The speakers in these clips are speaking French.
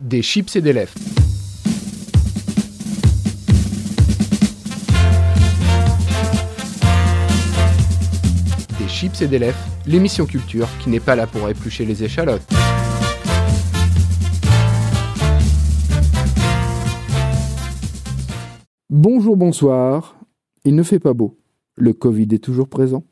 Des chips et des lèvres. Des chips et des lèvres, l'émission culture qui n'est pas là pour éplucher les échalotes. Bonjour, bonsoir. Il ne fait pas beau. Le Covid est toujours présent.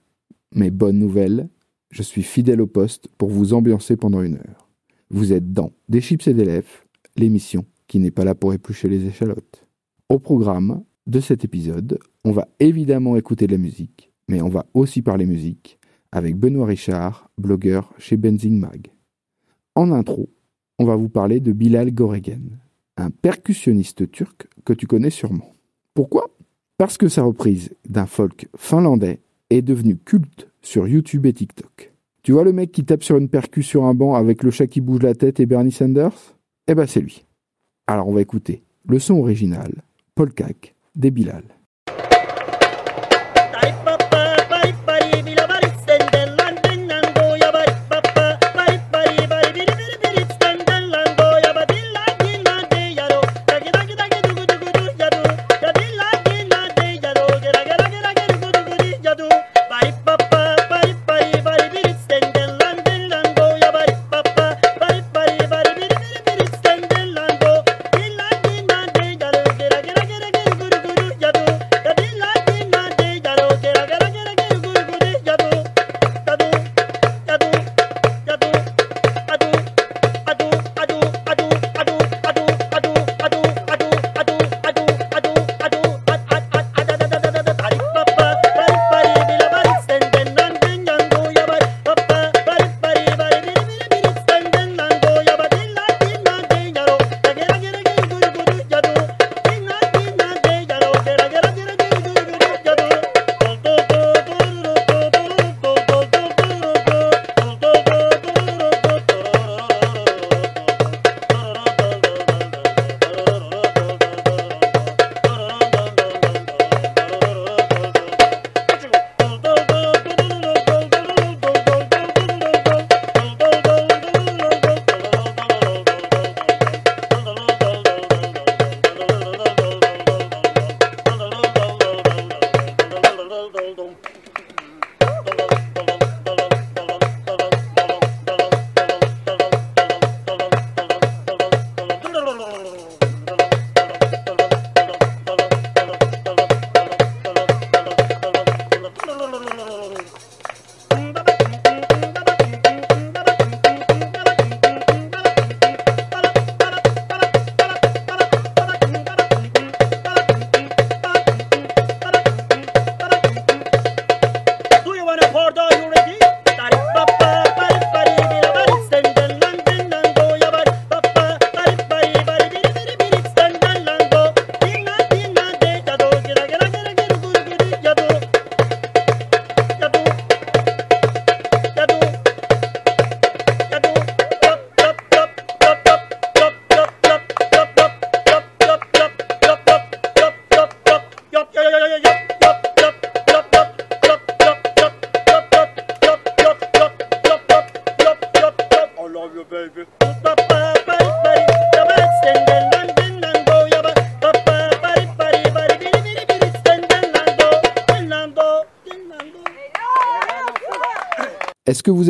Mais bonne nouvelle, je suis fidèle au poste pour vous ambiancer pendant une heure. Vous êtes dans Des chips et des lèvres, l'émission qui n'est pas là pour éplucher les échalotes. Au programme de cet épisode, on va évidemment écouter de la musique, mais on va aussi parler musique avec Benoît Richard, blogueur chez Benzing Mag. En intro, on va vous parler de Bilal Goregen, un percussionniste turc que tu connais sûrement. Pourquoi? Parce que sa reprise d'un folk finlandais est devenue culte sur YouTube et TikTok. Tu vois le mec qui tape sur une percu sur un banc avec le chat qui bouge la tête et Bernie Sanders? Eh ben c'est lui. Alors on va écouter le son original, Paul Cac, Bilal.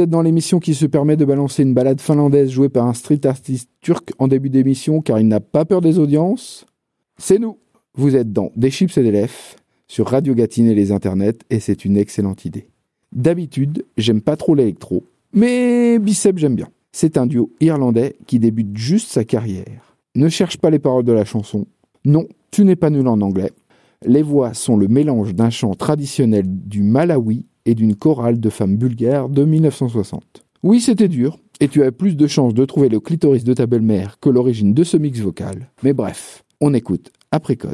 Êtes dans l'émission qui se permet de balancer une balade finlandaise jouée par un street artiste turc en début d'émission car il n'a pas peur des audiences C'est nous Vous êtes dans Des chips et des lèvres sur Radio Gatine et les internets et c'est une excellente idée. D'habitude, j'aime pas trop l'électro, mais Bicep j'aime bien. C'est un duo irlandais qui débute juste sa carrière. Ne cherche pas les paroles de la chanson. Non, tu n'es pas nul en anglais. Les voix sont le mélange d'un chant traditionnel du Malawi et d'une chorale de femmes bulgares de 1960. Oui, c'était dur, et tu as plus de chances de trouver le clitoris de ta belle-mère que l'origine de ce mix vocal. Mais bref, on écoute Apricot,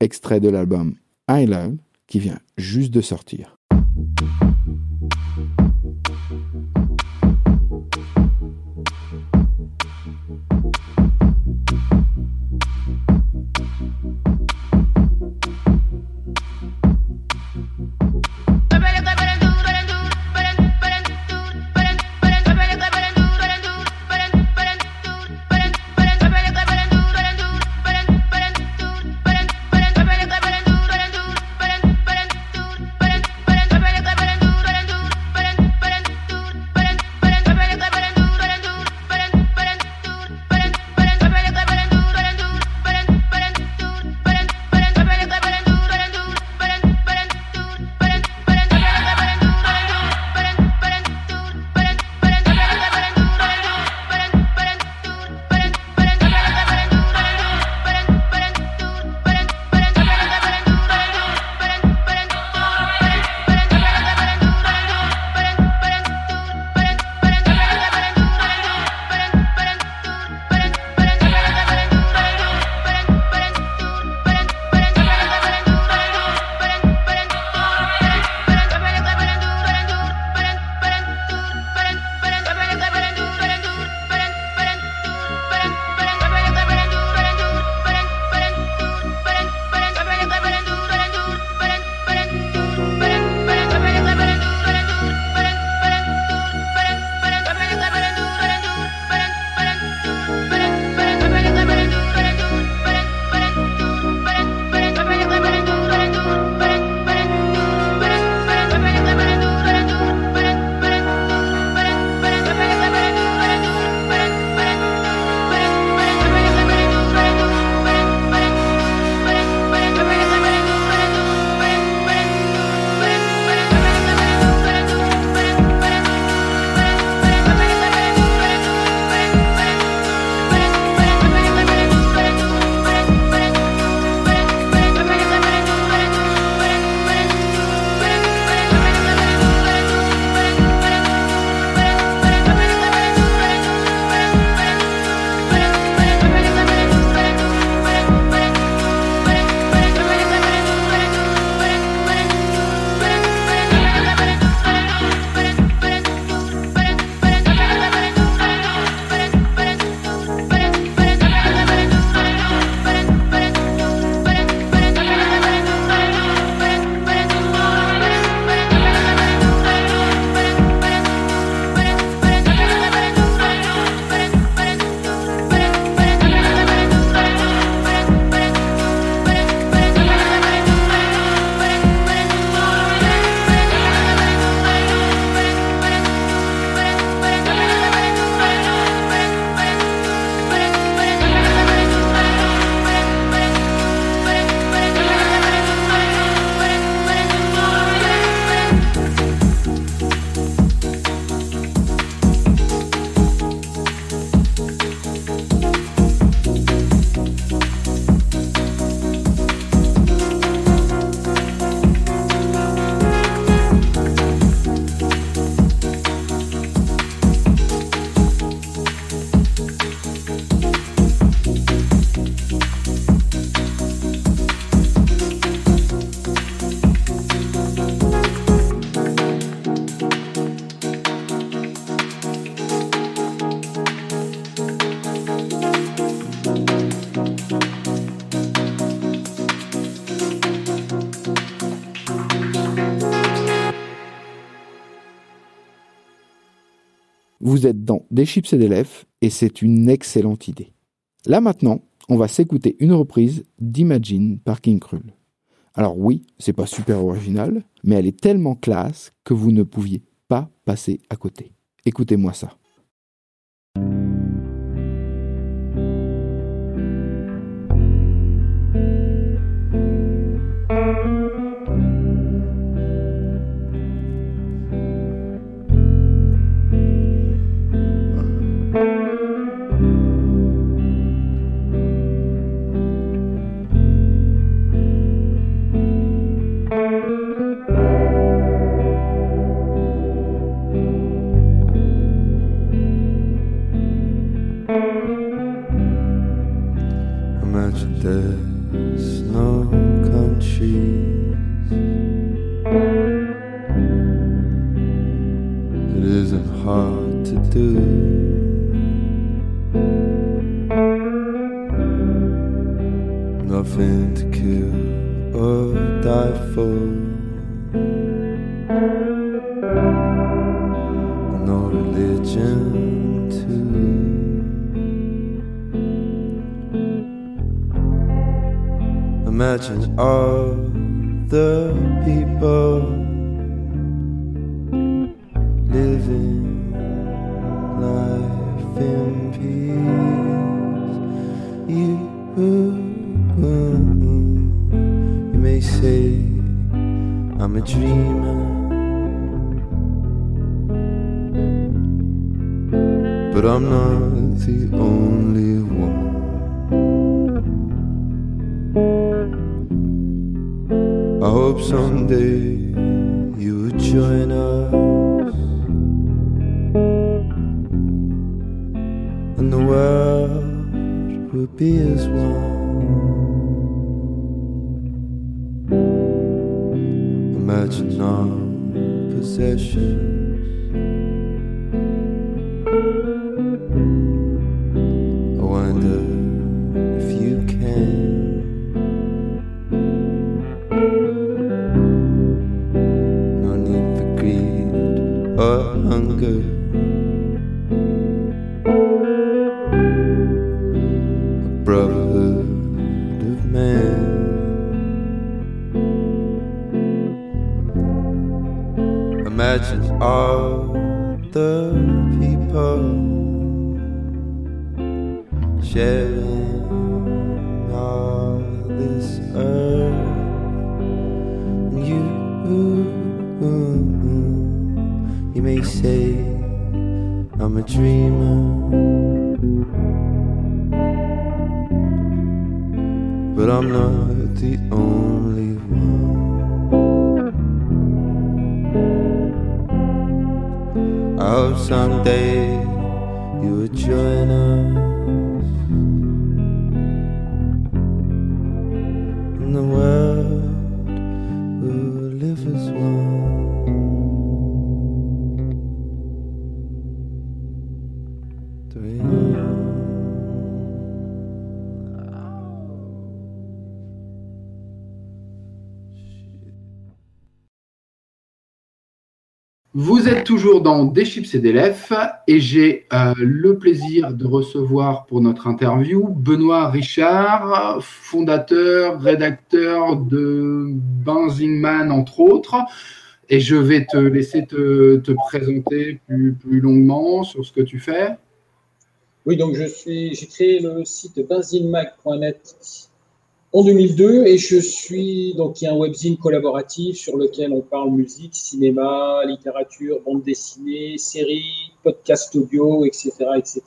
extrait de l'album I Love, qui vient juste de sortir. Vous êtes dans Des chips et des lèvres et c'est une excellente idée. Là maintenant, on va s'écouter une reprise d'Imagine par King Krul. Alors oui, c'est pas super original, mais elle est tellement classe que vous ne pouviez pas passer à côté. Écoutez-moi ça. Life in peace. You, you may say I'm a dreamer, but I'm not the only one. I hope someday you would join us world would be as one. Imagine our possessions. Dans Des chips et des lèvres et j'ai euh, le plaisir de recevoir pour notre interview Benoît Richard, fondateur, rédacteur de Benzingman entre autres. Et je vais te laisser te, te présenter plus, plus longuement sur ce que tu fais. Oui, donc je suis, j'ai créé le site benzinemac.net en 2002 et je suis donc il y a un webzine collaboratif sur lequel on parle musique, cinéma, littérature, bande dessinée, séries, podcast audio, etc., etc.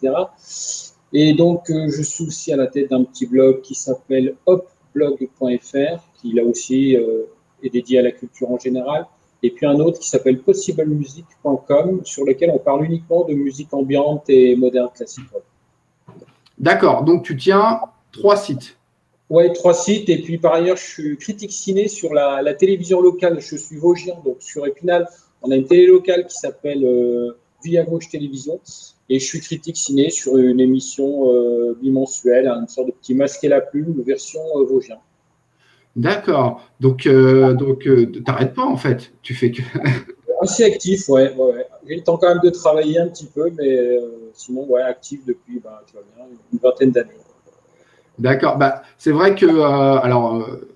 Et donc euh, je suis aussi à la tête d'un petit blog qui s'appelle hopblog.fr qui là aussi euh, est dédié à la culture en général. Et puis un autre qui s'appelle possiblemusic.com sur lequel on parle uniquement de musique ambiante et moderne classique. D'accord, donc tu tiens trois sites. Ouais, trois sites. Et puis par ailleurs, je suis critique ciné sur la, la télévision locale. Je suis Vosgien, donc sur Épinal, on a une télé locale qui s'appelle euh, Via Vosges Télévision. Et je suis critique ciné sur une émission euh, bimensuelle, une sorte de petit masque et la plume, version euh, Vosgien. D'accord. Donc, euh, donc euh, t'arrêtes pas en fait. Tu fais que. Assez actif, ouais. ouais, J'ai le temps quand même de travailler un petit peu, mais sinon, ouais, actif depuis, bah, tu vois bien, une vingtaine d'années. D'accord. Bah, c'est vrai que, euh, alors, euh,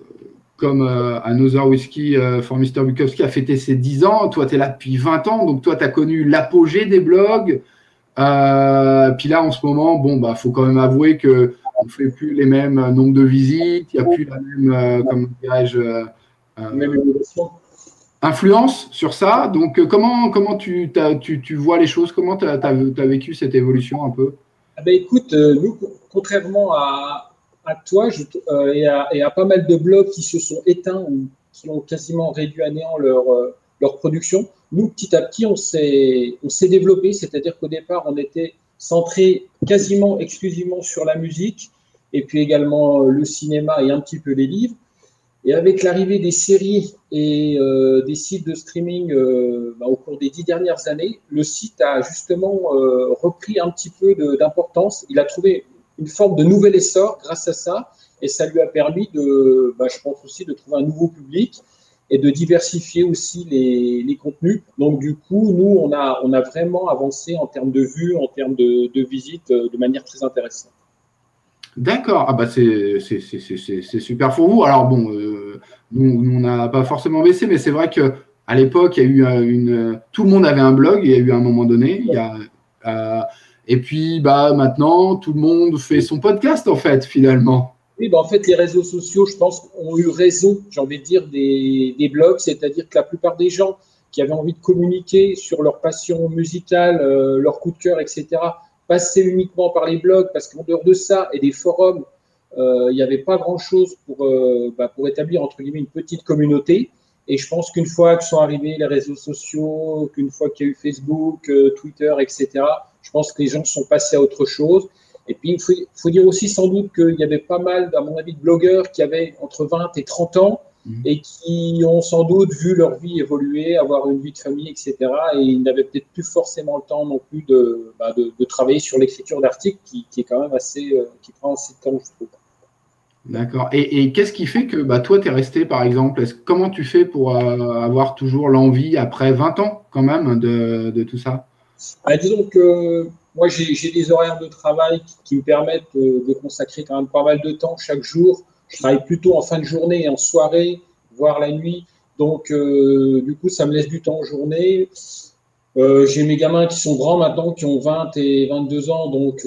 comme euh, Another Whiskey euh, for Mr. Bukowski a fêté ses 10 ans, toi, tu es là depuis 20 ans, donc toi, tu as connu l'apogée des blogs. Puis là, en ce moment, bon, bah, faut quand même avouer que on fait plus les mêmes nombres de visites, il n'y a plus la même, comment dirais-je, influence sur ça. Donc, comment, comment tu, tu, tu vois les choses? Comment tu as, vécu cette évolution un peu? Ah ben, écoute, nous, contrairement à, à toi euh, et, à, pas mal de blogs qui se sont éteints ou qui ont quasiment réduit à néant leur, euh, production, nous, petit à petit, on s'est développé. C'est-à-dire qu'au départ, on était centré quasiment exclusivement sur la musique et puis également euh, le cinéma et un petit peu les livres. Et avec l'arrivée des séries et des sites de streaming bah, au cours des dix dernières années, le site a justement repris un petit peu d'importance. Il a trouvé une forme de nouvel essor grâce à ça, et ça lui a permis de, bah, je pense aussi, de trouver un nouveau public et de diversifier aussi les, les contenus. Donc du coup, nous, on a, on a vraiment avancé en termes de vues, en termes de, de visites, euh, de manière très intéressante. D'accord, ah bah c'est super pour vous. Alors bon, euh, nous, on n'a pas forcément baissé, mais c'est vrai que à l'époque, il y a eu euh, une, tout le monde avait un blog. Il y a eu un moment donné. Il y a, et puis bah maintenant, tout le monde fait son podcast en fait finalement. Oui, ben en fait, les réseaux sociaux, je pense, ont eu raison, j'ai envie de dire, des, des blogs. C'est-à-dire que la plupart des gens qui avaient envie de communiquer sur leur passion musicale, euh, leur coup de cœur, etc., passaient uniquement par les blogs parce qu'en dehors de ça et des forums, euh, il n'y avait pas grand-chose pour, euh, bah, pour établir, entre guillemets, une petite communauté. Et je pense qu'une fois que sont arrivés les réseaux sociaux, qu'une fois qu'il y a eu Facebook, euh, Twitter, etc., je pense que les gens sont passés à autre chose. Et puis, il faut, faut dire aussi sans doute qu'il y avait pas mal, à mon avis, de blogueurs qui avaient entre 20 et 30 ans Mhm. et qui ont sans doute vu leur vie évoluer, avoir une vie de famille, etc. Et ils n'avaient peut-être plus forcément le temps non plus de, bah, de, de travailler sur l'écriture d'articles qui, qui est quand même assez, euh, qui prend assez de temps, je trouve. D'accord. Et, qu'est-ce qui fait que bah, toi, tu es resté, par exemple Comment tu fais pour euh, avoir toujours l'envie, après 20 ans quand même, de, tout ça? Ah, disons que moi, j'ai des horaires de travail qui, me permettent de, consacrer quand même pas mal de temps chaque jour. Je travaille plutôt en fin de journée et en soirée, voire la nuit. Donc, euh, du coup, ça me laisse du temps en journée. Euh, j'ai mes gamins qui sont grands maintenant, qui ont 20 et 22 ans, donc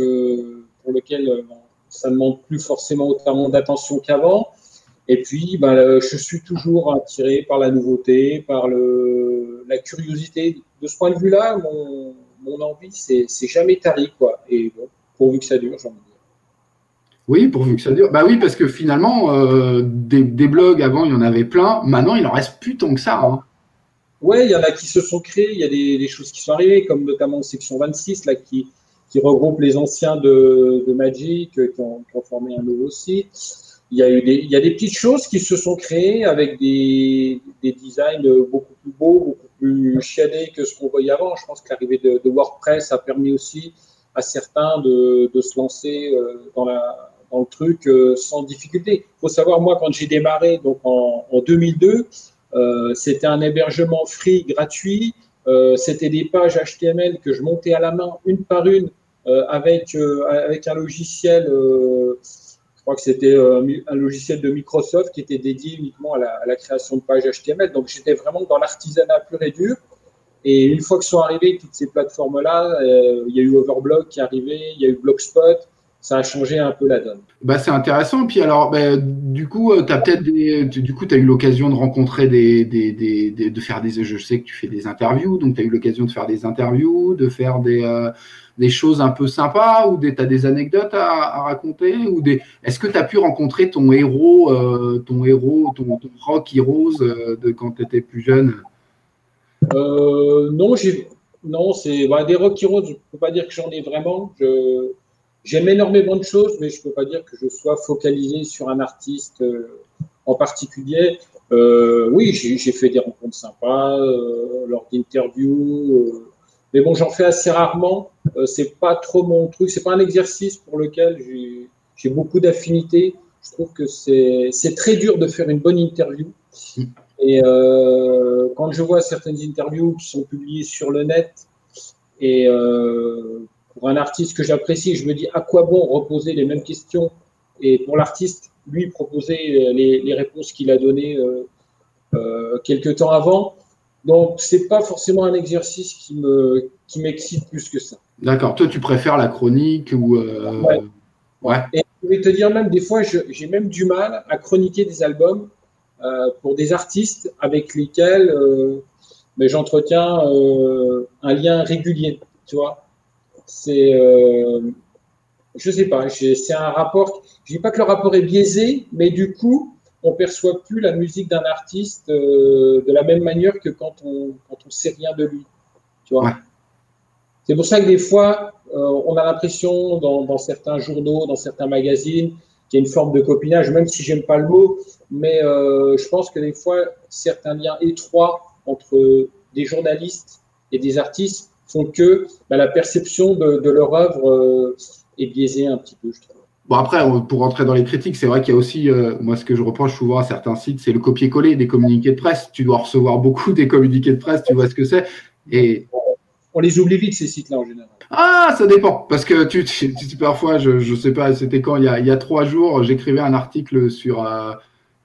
pour lesquels euh, ça ne demande plus forcément autant d'attention qu'avant. Et puis, ben, je suis toujours attiré par la nouveauté, par le, la curiosité. De ce point de vue-là, mon, mon envie, c'est c'est jamais tari, quoi. Et bon, pourvu que ça dure, j'ai envie de dire. Oui, pourvu que ça dure. Bah oui, parce que finalement, euh, des, des blogs avant, il y en avait plein. Maintenant, il en reste plus tant que ça. hein. Ouais, il y en a qui se sont créés, il y a des, des choses qui sont arrivées, comme notamment Section 26, là, qui, qui regroupe les anciens de, de Magic, euh, qui ont, qui ont formé un nouveau site. Il y, a eu des, il y a des petites choses qui se sont créées avec des, des designs beaucoup plus beaux, beaucoup plus chiadés que ce qu'on voyait avant. Je pense que l'arrivée de, de WordPress a permis aussi à certains de, de se lancer euh, dans, la, dans le truc euh, sans difficulté. Il faut savoir, moi, quand j'ai démarré donc en, en 2002, euh, c'était un hébergement free gratuit. Euh, c'était des pages HTML que je montais à la main une par une euh, avec, euh, avec un logiciel, je crois que c'était un logiciel de Microsoft qui était dédié uniquement à la, création de pages HTML. Donc j'étais vraiment dans l'artisanat pur et dur. Et une fois que sont arrivées toutes ces plateformes-là, il y a eu Overblog qui est arrivé, il y a eu Blogspot, ça a changé un peu la donne. Bah, c'est intéressant. Puis alors, bah, du coup, tu as peut-être des, du coup, as eu l'occasion de rencontrer des, des, des, des- de faire des, je sais que tu fais des interviews, donc tu as eu l'occasion de faire des interviews, de faire des, euh, des choses un peu sympas ou des, tu as des anecdotes à, à raconter ou des, est-ce que tu as pu rencontrer ton héros, euh, ton héros, ton, ton rock heroes euh, de quand tu étais plus jeune? Euh, non, j'ai, non, c'est bah, des Rock Heroes. Je peux pas dire que j'en ai vraiment. Je, j'aime énormément de choses, mais je peux pas dire que je sois focalisé sur un artiste euh, en particulier. Euh, oui, j'ai, fait des rencontres sympas euh, lors d'interviews, mais bon, j'en fais assez rarement. C'est pas trop mon truc. C'est pas un exercice pour lequel j'ai, beaucoup d'affinités. Je trouve que c'est, très dur de faire une bonne interview. Et quand je vois certaines interviews qui sont publiées sur le net, et pour un artiste que j'apprécie, je me dis à quoi bon reposer les mêmes questions? Et pour l'artiste, lui, proposer les, les réponses qu'il a données euh, euh, quelques temps avant. Donc, c'est pas forcément un exercice qui me qui m'excite plus que ça. D'accord. Toi, tu préfères la chronique ou euh, Ouais. ouais. Et je vais te dire même des fois, j'ai même du mal à chroniquer des albums euh, pour des artistes avec lesquels euh, mais j'entretiens euh, un lien régulier. Tu vois, c'est euh, je sais pas, c'est un rapport. Je dis pas que le rapport est biaisé, mais du coup, on perçoit plus la musique d'un artiste euh, de la même manière que quand on quand on sait rien de lui. Tu vois. Ouais. C'est pour ça que des fois, euh, on a l'impression dans, dans certains journaux, dans certains magazines, qu'il y a une forme de copinage, même si j'aime pas le mot, mais euh, je pense que des fois, certains liens étroits entre des journalistes et des artistes font que bah, la perception de, de leur œuvre euh, est biaisée un petit peu, je trouve. Bon, après, pour rentrer dans les critiques, c'est vrai qu'il y a aussi, euh, moi, ce que je reproche souvent à certains sites, c'est le copier-coller des communiqués de presse. Tu dois recevoir beaucoup des communiqués de presse, tu vois ce que c'est. Et On les oublie vite, ces sites-là, en général. ah, ça dépend. Parce que tu, tu, tu- parfois, je, je sais pas, c'était quand, il y a, il y a trois jours, j'écrivais un article sur, euh,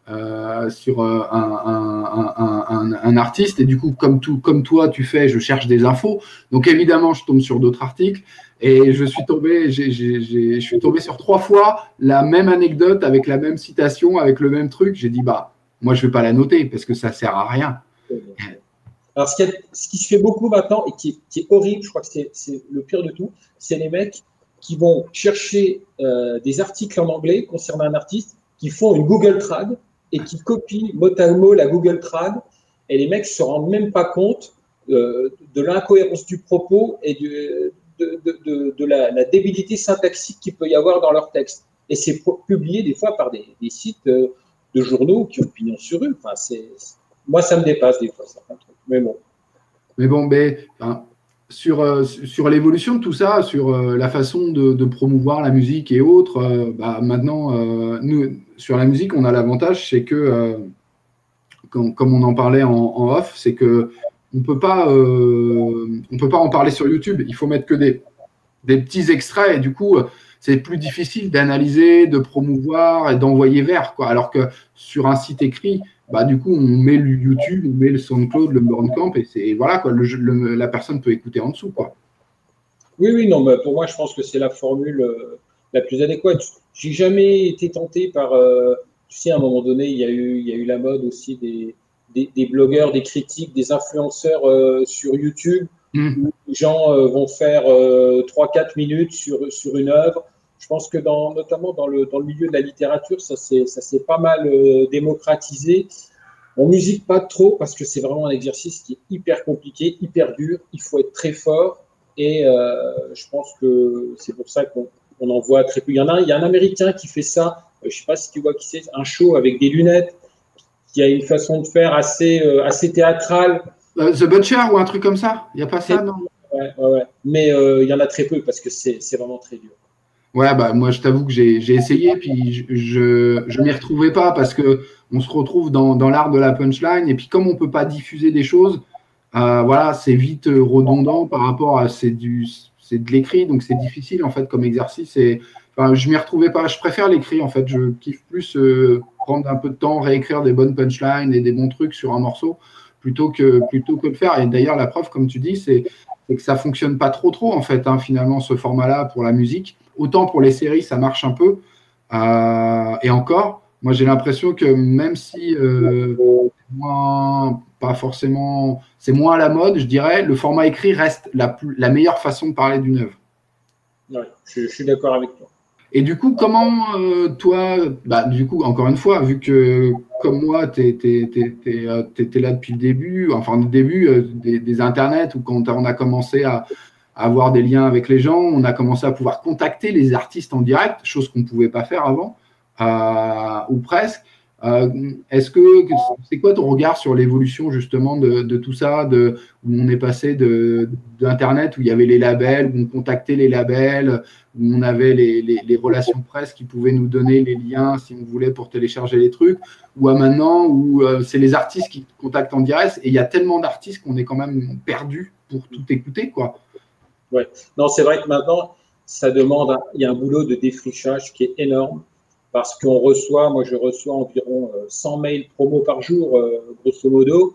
euh, sur euh, un, artiste. Et du coup, comme, toi, tu fais, je cherche des infos. Donc, évidemment, je tombe sur d'autres articles. Et je suis tombé, je suis tombé sur trois fois la même anecdote avec la même citation, avec le même truc. J'ai dit, bah, moi, je vais pas la noter parce que ça sert à rien. Alors, ce qui, se fait beaucoup maintenant et qui est, horrible, je crois que c'est le pire de tout, c'est les mecs qui vont chercher euh, des articles en anglais concernant un artiste, qui font une Google Trad et qui copient mot à mot la Google Trad. Et les mecs se rendent même pas compte euh, de l'incohérence du propos et de, la, débilité syntaxique qu'il peut y avoir dans leur texte. Et c'est publié des fois par des, sites euh, de journaux qui ont pignon sur c'est, moi, ça me dépasse des fois, certains trucs. Mais bon. Mais bon, mais, sur, euh, sur l'évolution de tout ça, sur euh, la façon de, promouvoir la musique et autres, euh, bah, maintenant, nous, sur la musique, on a l'avantage, c'est que, comme, on en parlait en, off, c'est que on peut pas, peut pas en parler sur YouTube. Il faut mettre que des, petits extraits et du coup, c'est plus difficile d'analyser, de promouvoir et d'envoyer vers. Quoi. Alors que sur un site écrit, bah, du coup, on met le YouTube, on met le SoundCloud, le Bandcamp, et c'est voilà, quoi, le, le, la personne peut écouter en dessous. Quoi. Oui, oui, non, mais pour moi, je pense que c'est la formule euh, la plus adéquate. J'ai jamais été tenté par, euh, tu sais, à un moment donné, il y a eu, il y a eu la mode aussi des, des, des blogueurs, des critiques, des influenceurs euh, sur YouTube. Mm. Où les gens vont faire euh, 3-4 minutes sur, sur une œuvre. Je pense que dans, notamment dans le, dans le milieu de la littérature, ça s'est pas mal euh, démocratisé. En musique, pas trop, parce que c'est vraiment un exercice qui est hyper compliqué, hyper dur. Il faut être très fort. Et euh, je pense que c'est pour ça qu'on on en voit très peu. Il y en a, un- il y a un Américain qui fait ça. Euh, je sais pas si tu vois qui c'est, un show avec des lunettes, qui a une façon de faire assez, euh, assez théâtrale. The Butcher ou un truc comme ça? Il n'y a pas ça, non? Ouais, ouais, ouais. Mais il y en a très peu parce que c'est vraiment très dur. Ouais, bah moi je t'avoue que j'ai essayé, puis je je m'y retrouvais pas parce que on se retrouve dans, dans l'art de la punchline, et puis comme on peut pas diffuser des choses, euh, voilà, c'est vite redondant par rapport à c'est du c'est de l'écrit, donc c'est difficile en fait comme exercice. Et enfin, je m'y retrouvais pas. Je préfère l'écrit en fait. Je kiffe plus euh, prendre un peu de temps, réécrire des bonnes punchlines et des bons trucs sur un morceau plutôt que plutôt que de faire. Et d'ailleurs la preuve, comme tu dis, c'est c'est que ça fonctionne pas trop trop en fait hein, finalement ce format-là pour la musique. Autant pour les séries ça marche un peu Euh, et encore, moi j'ai l'impression que même si euh, c'est moins pas forcément c'est moins à la mode, je dirais, le format écrit reste la plus la meilleure façon de parler d'une œuvre. Ouais, je, je suis d'accord avec toi. Et du coup, comment euh, toi, bah, du coup, encore une fois, vu que comme moi, tu étais là depuis le début, enfin le début euh, des, des internets, ou quand on a commencé à, avoir des liens avec les gens, on a commencé à pouvoir contacter les artistes en direct, chose qu'on ne pouvait pas faire avant, euh, ou presque. Euh, est-ce que c'est quoi ton regard sur l'évolution justement de, tout ça, de, où on est passé d'internet où il y avait les labels, où on contactait les labels, où on avait les, relations presse qui pouvaient nous donner les liens si on voulait pour télécharger les trucs, ou à maintenant où euh, c'est les artistes qui contactent en direct et il y a tellement d'artistes qu'on est quand même perdu pour tout écouter quoi. Non c'est vrai que maintenant ça demande, il y a un boulot de défrichage qui est énorme parce qu'on reçoit, moi je reçois environ 100 euh, mails promo par jour, euh, grosso modo,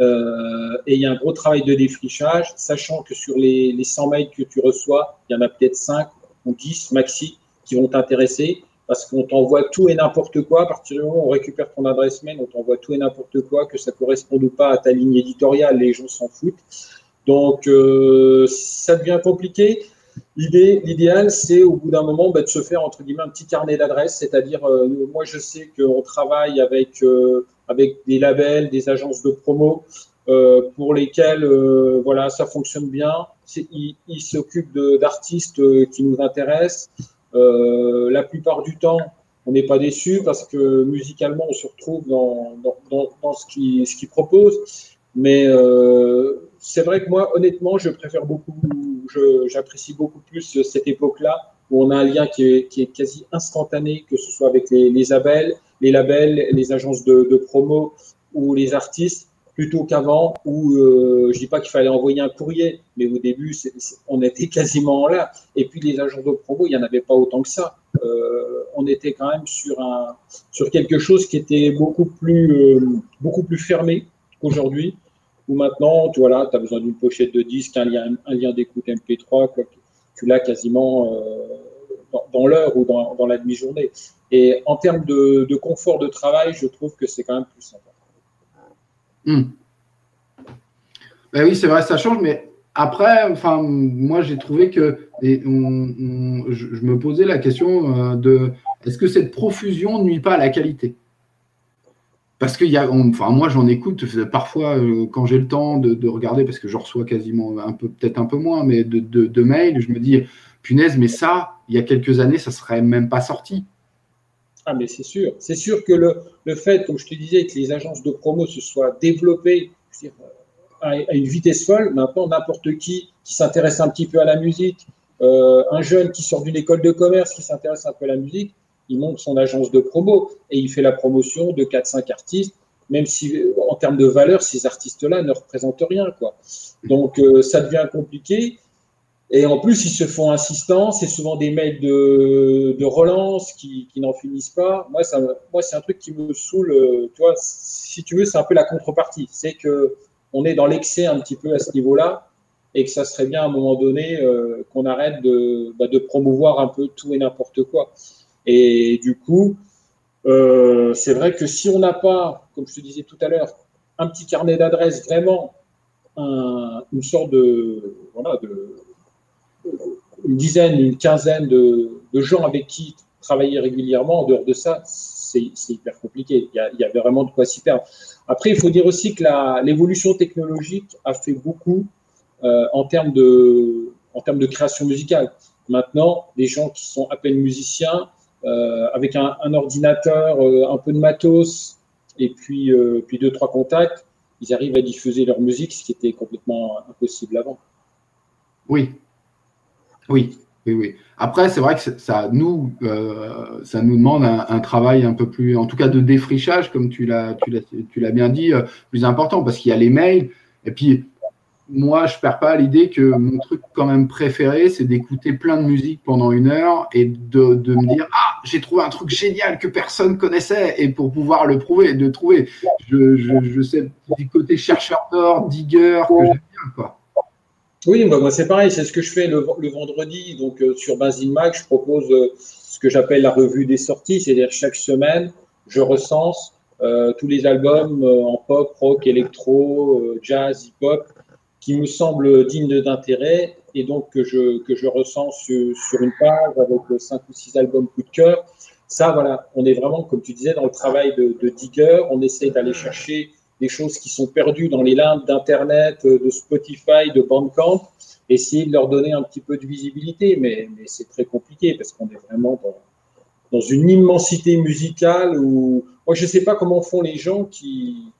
euh, et il y a un gros travail de défrichage, sachant que sur les, 100 mails que tu reçois, il y en a peut-être 5 ou 10 maxi qui vont t'intéresser, parce qu'on t'envoie tout et n'importe quoi. À partir du moment où on récupère ton adresse mail, on t'envoie tout et n'importe quoi, que ça corresponde ou pas à ta ligne éditoriale, les gens s'en foutent. Donc, ça devient compliqué. L'idée, l'idéal, c'est au bout d'un moment bah, de se faire entre guillemets un petit carnet d'adresses, c'est-à-dire euh, moi je sais qu'on travaille avec euh, avec des labels, des agences de promo euh, pour lesquels voilà ça fonctionne bien. Ils, ils s'occupent d'artistes qui nous intéressent. la plupart du temps, on n'est pas déçu parce que musicalement on se retrouve dans, dans, dans, ce qu'ils ce qu'ils proposent. Mais c'est vrai que moi, honnêtement, je préfère beaucoup, j'apprécie beaucoup plus cette époque-là où on a un lien qui est, quasi instantané, que ce soit avec les, labels, les labels, les agences de, promo ou les artistes, plutôt qu'avant où euh, je dis pas qu'il fallait envoyer un courrier, mais au début, on était quasiment là. Et puis les agences de promo, il n'y en avait pas autant que ça. Euh, on était quand même sur un sur quelque chose qui était beaucoup plus euh, beaucoup plus fermé qu'aujourd'hui ou maintenant, tu voilà, as besoin d'une pochette de disque, un lien, un lien d'écoute MP3, quoi, tu l'as quasiment euh, dans, l'heure ou dans, la demi-journée. Et en termes de, confort de travail, je trouve que c'est quand même plus sympa. Hmm. Ben oui, c'est vrai, ça change, mais après, enfin, moi j'ai trouvé que et je, me posais la question euh, de est-ce que cette profusion nuit pas à la qualité? Parce que y a, enfin, moi, j'en écoute parfois euh, quand j'ai le temps de, regarder, parce que je reçois quasiment un peu, peut-être un peu moins, mais de, mails, je me dis, punaise, mais ça, il y a quelques années, ça serait même pas sorti. Ah, mais c'est sûr. C'est sûr que le, le, fait, comme je te disais, que les agences de promo se soient développées à, une vitesse folle, maintenant, n'importe qui qui s'intéresse un petit peu à la musique, euh, un jeune qui sort d'une école de commerce qui s'intéresse un peu à la musique, il monte son agence de promo et il fait la promotion de 4-5 artistes, même si en termes de valeur, ces artistes-là ne représentent rien. Quoi. Donc euh, ça devient compliqué. Et en plus, ils se font insistants. C'est souvent des mails de, relance qui, n'en finissent pas. Moi, ça, moi, c'est un truc qui me saoule. Euh, tu vois, si tu veux, c'est un peu la contrepartie. C'est que on est dans l'excès un petit peu à ce niveau-là et que ça serait bien à un moment donné euh, qu'on arrête de, bah, de promouvoir un peu tout et n'importe quoi. Et du coup, euh, c'est vrai que si on n'a pas, comme je te disais tout à l'heure, un petit carnet d'adresses, vraiment une sorte de, voilà, une dizaine, une quinzaine de, gens avec qui travailler régulièrement, en dehors de ça, c'est hyper compliqué. Il y, a, il y, a, vraiment de quoi s'y perdre. Après, il faut dire aussi que l'évolution technologique a fait beaucoup euh, en, termes de, en termes de création musicale. Maintenant, les gens qui sont à peine musiciens, avec un, ordinateur, euh, un peu de matos et puis, euh, puis deux, trois contacts, ils arrivent à diffuser leur musique, ce qui était complètement impossible avant. Oui, oui, oui. Après, c'est vrai que ça nous, ça nous demande un, travail un peu plus, en tout cas de défrichage, comme tu l'as bien dit, plus important, parce qu'il y a les mails, et puis moi, je perds pas l'idée que mon truc quand même préféré, c'est d'écouter plein de musique pendant une heure et de, me dire ah j'ai trouvé un truc génial que personne connaissait et pour pouvoir le prouver, de trouver. Je, je, je sais du côté chercheur d'or, digger que j'aime bien quoi. Oui, moi c'est pareil, c'est ce que je fais le, le vendredi. Donc euh, sur Benzine Mag, je propose euh, ce que j'appelle la revue des sorties, c'est-à-dire chaque semaine, je recense euh, tous les albums en pop, rock, électro, jazz, hip-hop qui me semble digne d'intérêt et donc que je, que je ressens sur, sur, une page avec cinq ou six albums coup de cœur. Ça, voilà, on est vraiment, comme tu disais, dans le travail de, digger. On essaie d'aller chercher des choses qui sont perdues dans les limbes d'Internet, de Spotify, de Bandcamp, essayer de leur donner un petit peu de visibilité. Mais, mais c'est très compliqué parce qu'on est vraiment dans, dans une immensité musicale où, moi, je ne sais pas comment font les gens qui,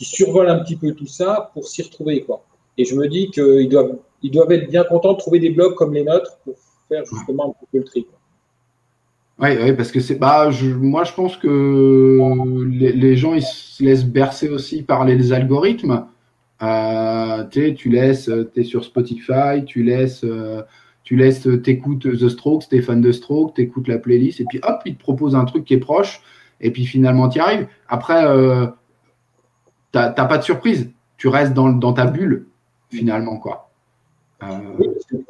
qui survolent un petit peu tout ça pour s'y retrouver. Quoi. Et je me dis qu'ils doivent, ils doivent être bien contents de trouver des blogs comme les nôtres pour faire justement un peu le tri. Oui, ouais, parce que c'est bah, je, moi je pense que les, les, gens ils se laissent bercer aussi par les algorithmes. Euh, tu laisses, es sur Spotify, tu laisses, euh, tu laisses, t'écoutes The Strokes, t'es fan de Strokes, t'écoutes la playlist, et puis hop, il te propose un truc qui est proche, et puis finalement tu y arrives. Après, euh, t'as pas de surprise, tu restes dans, dans ta bulle finalement quoi. Euh,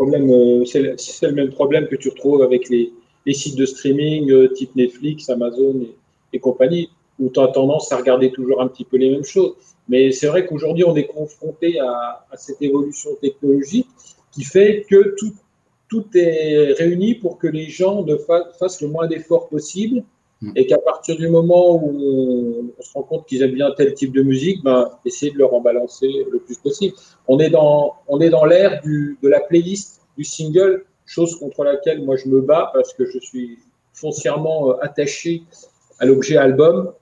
euh, c'est le même problème que tu retrouves avec les, les sites de streaming euh, type Netflix, Amazon et, compagnie, où tu as tendance à regarder toujours un petit peu les mêmes choses. Mais c'est vrai qu'aujourd'hui, on est confronté à, à, cette évolution technologique qui fait que tout, tout est réuni pour que les gens ne fassent le moins d'efforts possible. Et qu'à partir du moment où on, on se rend compte qu'ils aiment bien tel type de musique, ben, essayer de leur en balancer le plus possible. On est dans, on est dans l'ère de la playlist, du single, chose contre laquelle moi je me bats parce que je suis foncièrement euh, attaché à l'objet album.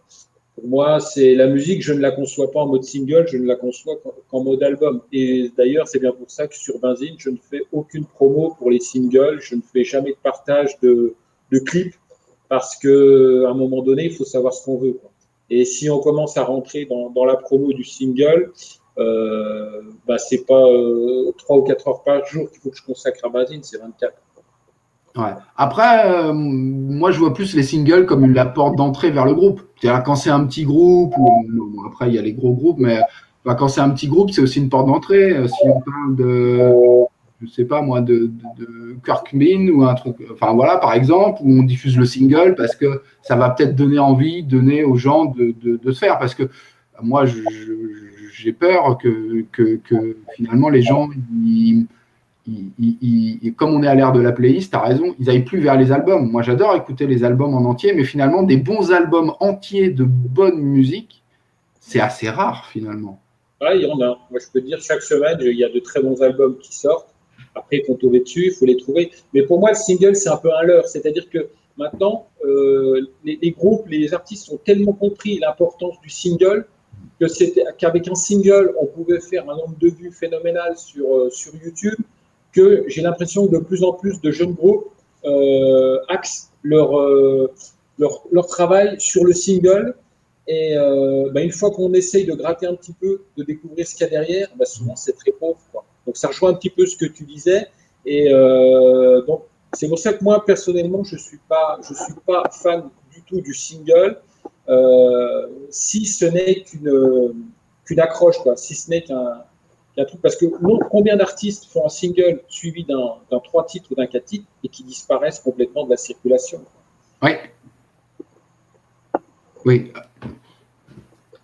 Pour moi, c'est la musique, je ne la conçois pas en mode single, je ne la conçois qu'en mode album. Et d'ailleurs, c'est bien pour ça que sur Benzine, je ne fais aucune promo pour les singles, je ne fais jamais de partage de, de clips parce que à un moment donné, il faut savoir ce qu'on veut. Et si on commence à rentrer dans, la promo du single, euh, bah, c'est pas euh, 3 ou 4 heures par jour qu'il faut que je consacre à Benzine, c'est 24. Ouais. Après, euh, moi, je vois plus les singles comme la porte d'entrée vers le groupe. C'est-à-dire quand c'est un petit groupe, ou après il y a les gros groupes, mais quand c'est un petit groupe, c'est aussi une porte d'entrée. Euh, si on parle de, je sais pas moi, de, de, Kirkman ou un truc, enfin voilà, par exemple, où on diffuse le single parce que ça va peut-être donner envie, donner aux gens de, de, se faire. Parce que moi, j'ai peur que, que, que, finalement les gens, ils, ils, ils, comme on est à l'ère de la playlist, tu as raison, ils n'aillent plus vers les albums. Moi, j'adore écouter les albums en entier, mais finalement, des bons albums entiers de bonne musique, c'est assez rare finalement. Ah, il y en a. Moi, je peux te dire, chaque semaine, il y a de très bons albums qui sortent. Après, il faut tomber dessus, il faut les trouver. Mais pour moi, le single, c'est un peu un leurre. C'est-à-dire que maintenant, euh, les, groupes, les artistes ont tellement compris l'importance du single que c'était qu'avec un single, on pouvait faire un nombre de vues phénoménal sur, euh, sur YouTube que j'ai l'impression que de plus en plus de jeunes groupes euh, axent leur, leur, travail sur le single. Et bah, une fois qu'on essaye de gratter un petit peu, de découvrir ce qu'il y a derrière, bah, souvent c'est très pauvre. Donc ça rejoint un petit peu ce que tu disais. Et euh, donc c'est pour ça que moi personnellement, je suis pas, je suis pas fan du tout du single, euh, si ce n'est qu'une qu'une accroche, quoi. Si ce n'est qu'un truc parce que combien d'artistes font un single suivi d'un trois titres ou d'un quatre titres et qui disparaissent complètement de la circulation Oui. Oui.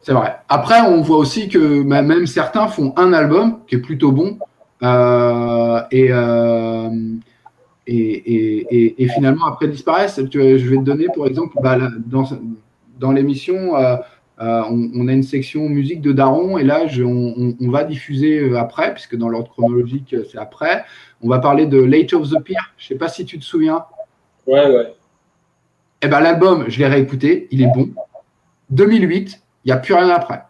C'est vrai. Après, on voit aussi que même certains font un album qui est plutôt bon et, euh, et, et, et, finalement après disparaissent. Je vais te donner, pour exemple, bah, dans, dans l'émission, euh, euh, on, on, a une section musique de Daron et là, je, on, on, va diffuser euh, après, puisque dans l'ordre chronologique, c'est après. On va parler de Late of the Pier. Je sais pas si tu te souviens. Ouais, ouais. Eh ben, l'album, je l'ai réécouté, il est bon. 2008, il n'y a plus rien après.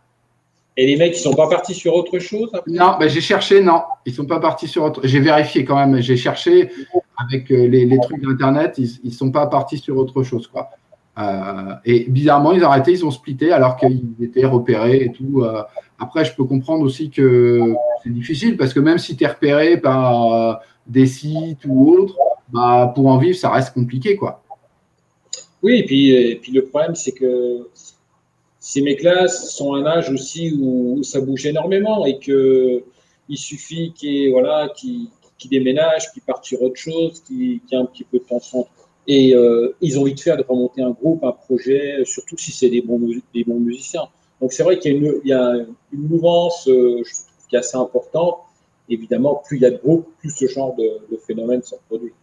Et les mecs, ils sont pas partis sur autre chose après? Non, j'ai cherché, non. Ils sont pas partis sur autre J'ai vérifié quand même, j'ai cherché avec les, les trucs d'Internet, ils ne sont pas partis sur autre chose. Quoi. Euh, et bizarrement, ils ont arrêté, ils ont splitté alors qu'ils étaient repérés et tout. Euh, après, je peux comprendre aussi que c'est difficile parce que même si tu es repéré par euh, des sites ou autres, bah, pour en vivre, ça reste compliqué. quoi. Oui, et puis, et puis le problème, c'est que ces mecs-là sont à un âge aussi où, ça bouge énormément et que il suffit qu'ils voilà, qu déménagent, qu'ils partent sur autre chose, qu'il qu y ait un petit peu de tension et euh, ils ont envie de faire, de remonter un groupe, un projet, surtout si c'est des bons, musiciens. Donc c'est vrai qu'il y a une, mouvance euh, qui est assez importante. Évidemment, plus il y a de groupes, plus ce genre de, de phénomène se produit.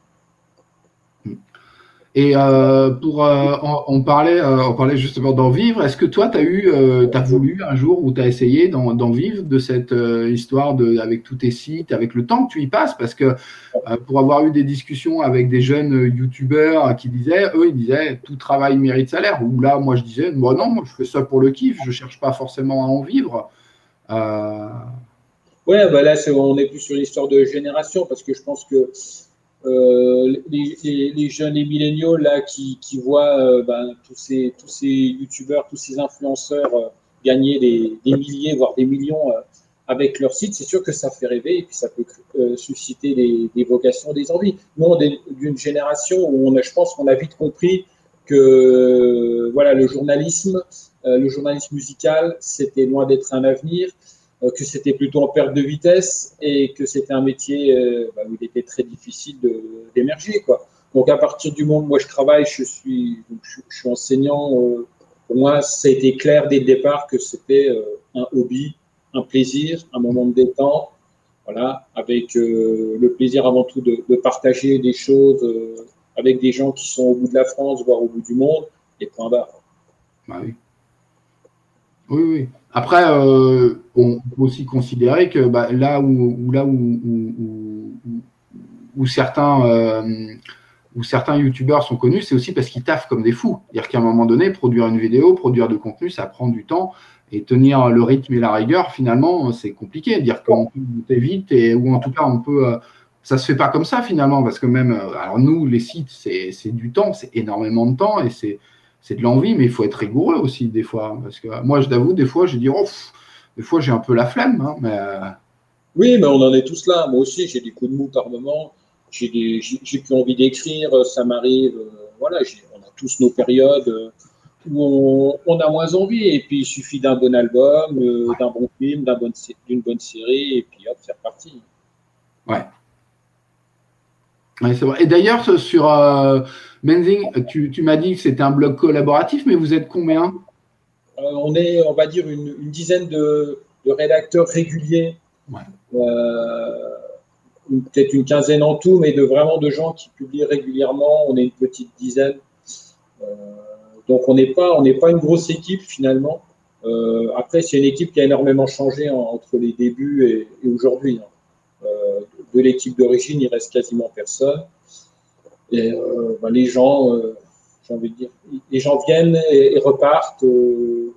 Et euh, pour, euh, on, on parlait, euh, on parlait justement d'en vivre. Est-ce que toi, tu as eu, euh, voulu un jour ou tu as essayé d'en vivre de cette euh, histoire de, avec tous tes sites, avec le temps que tu y passes? Parce que euh, pour avoir eu des discussions avec des jeunes euh, youtubeurs qui disaient, eux, ils disaient tout travail mérite salaire. Ou là, moi, je disais, moi non, moi, je fais ça pour le kiff, je cherche pas forcément à en vivre. Euh, Ouais, bah là, c'est- on est plus sur l'histoire de génération parce que je pense que euh, les, les- les jeunes, les milléniaux là, qui, qui voient euh, ben, tous ces tous ces youtubeurs, tous ces influenceurs euh, gagner des, des milliers voire des millions euh, avec leur site, c'est sûr que ça fait rêver et puis ça peut susciter des, des vocations, des envies. Nous, on est d'une génération où on a, je pense qu'on a vite compris que voilà le journalisme, le journalisme musical, c'était loin d'être un avenir que c'était plutôt en perte de vitesse et que c'était un métier euh, bah, où il était très difficile d'émerger. Donc à partir du moment où moi je travaille, je suis, je, suis enseignant, euh, pour moi ça a été clair dès le départ que c'était euh, un hobby, un plaisir, un moment de détente, voilà, avec euh, le plaisir avant tout de, partager des choses euh, avec des gens qui sont au bout de la France, voire au bout du monde, et point barre. Bah. Oui, oui. Après, euh, on peut aussi considérer que bah, là où, certains euh, youtubeurs sont connus, c'est aussi parce qu'ils taffent comme des fous. C'est-à-dire qu'à un moment donné, produire une vidéo, produire du contenu, ça prend du temps. Et tenir le rythme et la rigueur, finalement, c'est compliqué. Dire qu'on peut monter vite, et, ou en tout cas, on peut. euh, ça se fait pas comme ça, finalement, parce que même. euh, alors, nous, les sites, c'est du temps, c'est énormément de temps, et c'est c'est de l'envie, mais il faut être rigoureux aussi des fois. Parce que moi, je t'avoue, des fois, je dis, oh, pff, des fois, j'ai un peu la flemme, hein, mais euh, Oui, mais on en est tous là. Moi aussi, j'ai des coups de mou par moment. J'ai des- j'ai j'ai plus envie d'écrire. Ça m'arrive. euh, voilà, j'ai- on a tous nos périodes euh, où on, on a moins envie. Et puis, il suffit d'un bon album, euh, d'un bon film, bonne d'une bonne série, et puis hop, c'est reparti. ouais, c'est vrai. Et d'ailleurs, sur euh, Menzing, tu, tu m'as dit que c'était un blog collaboratif, mais vous êtes combien? Euh, on est, on va dire, une, une dizaine de, de rédacteurs réguliers. Ouais. Euh, Peut-être une quinzaine en tout, mais de vraiment de gens qui publient régulièrement. On est une petite dizaine. Donc on n'est pas, on n'est pas une grosse équipe finalement. Après, c'est une équipe qui a énormément changé en- entre les débuts et, et aujourd'hui. hein. De l'équipe d'origine, il reste quasiment personne. Et euh, ben, les gens, euh, les gens viennent et, repartent. euh,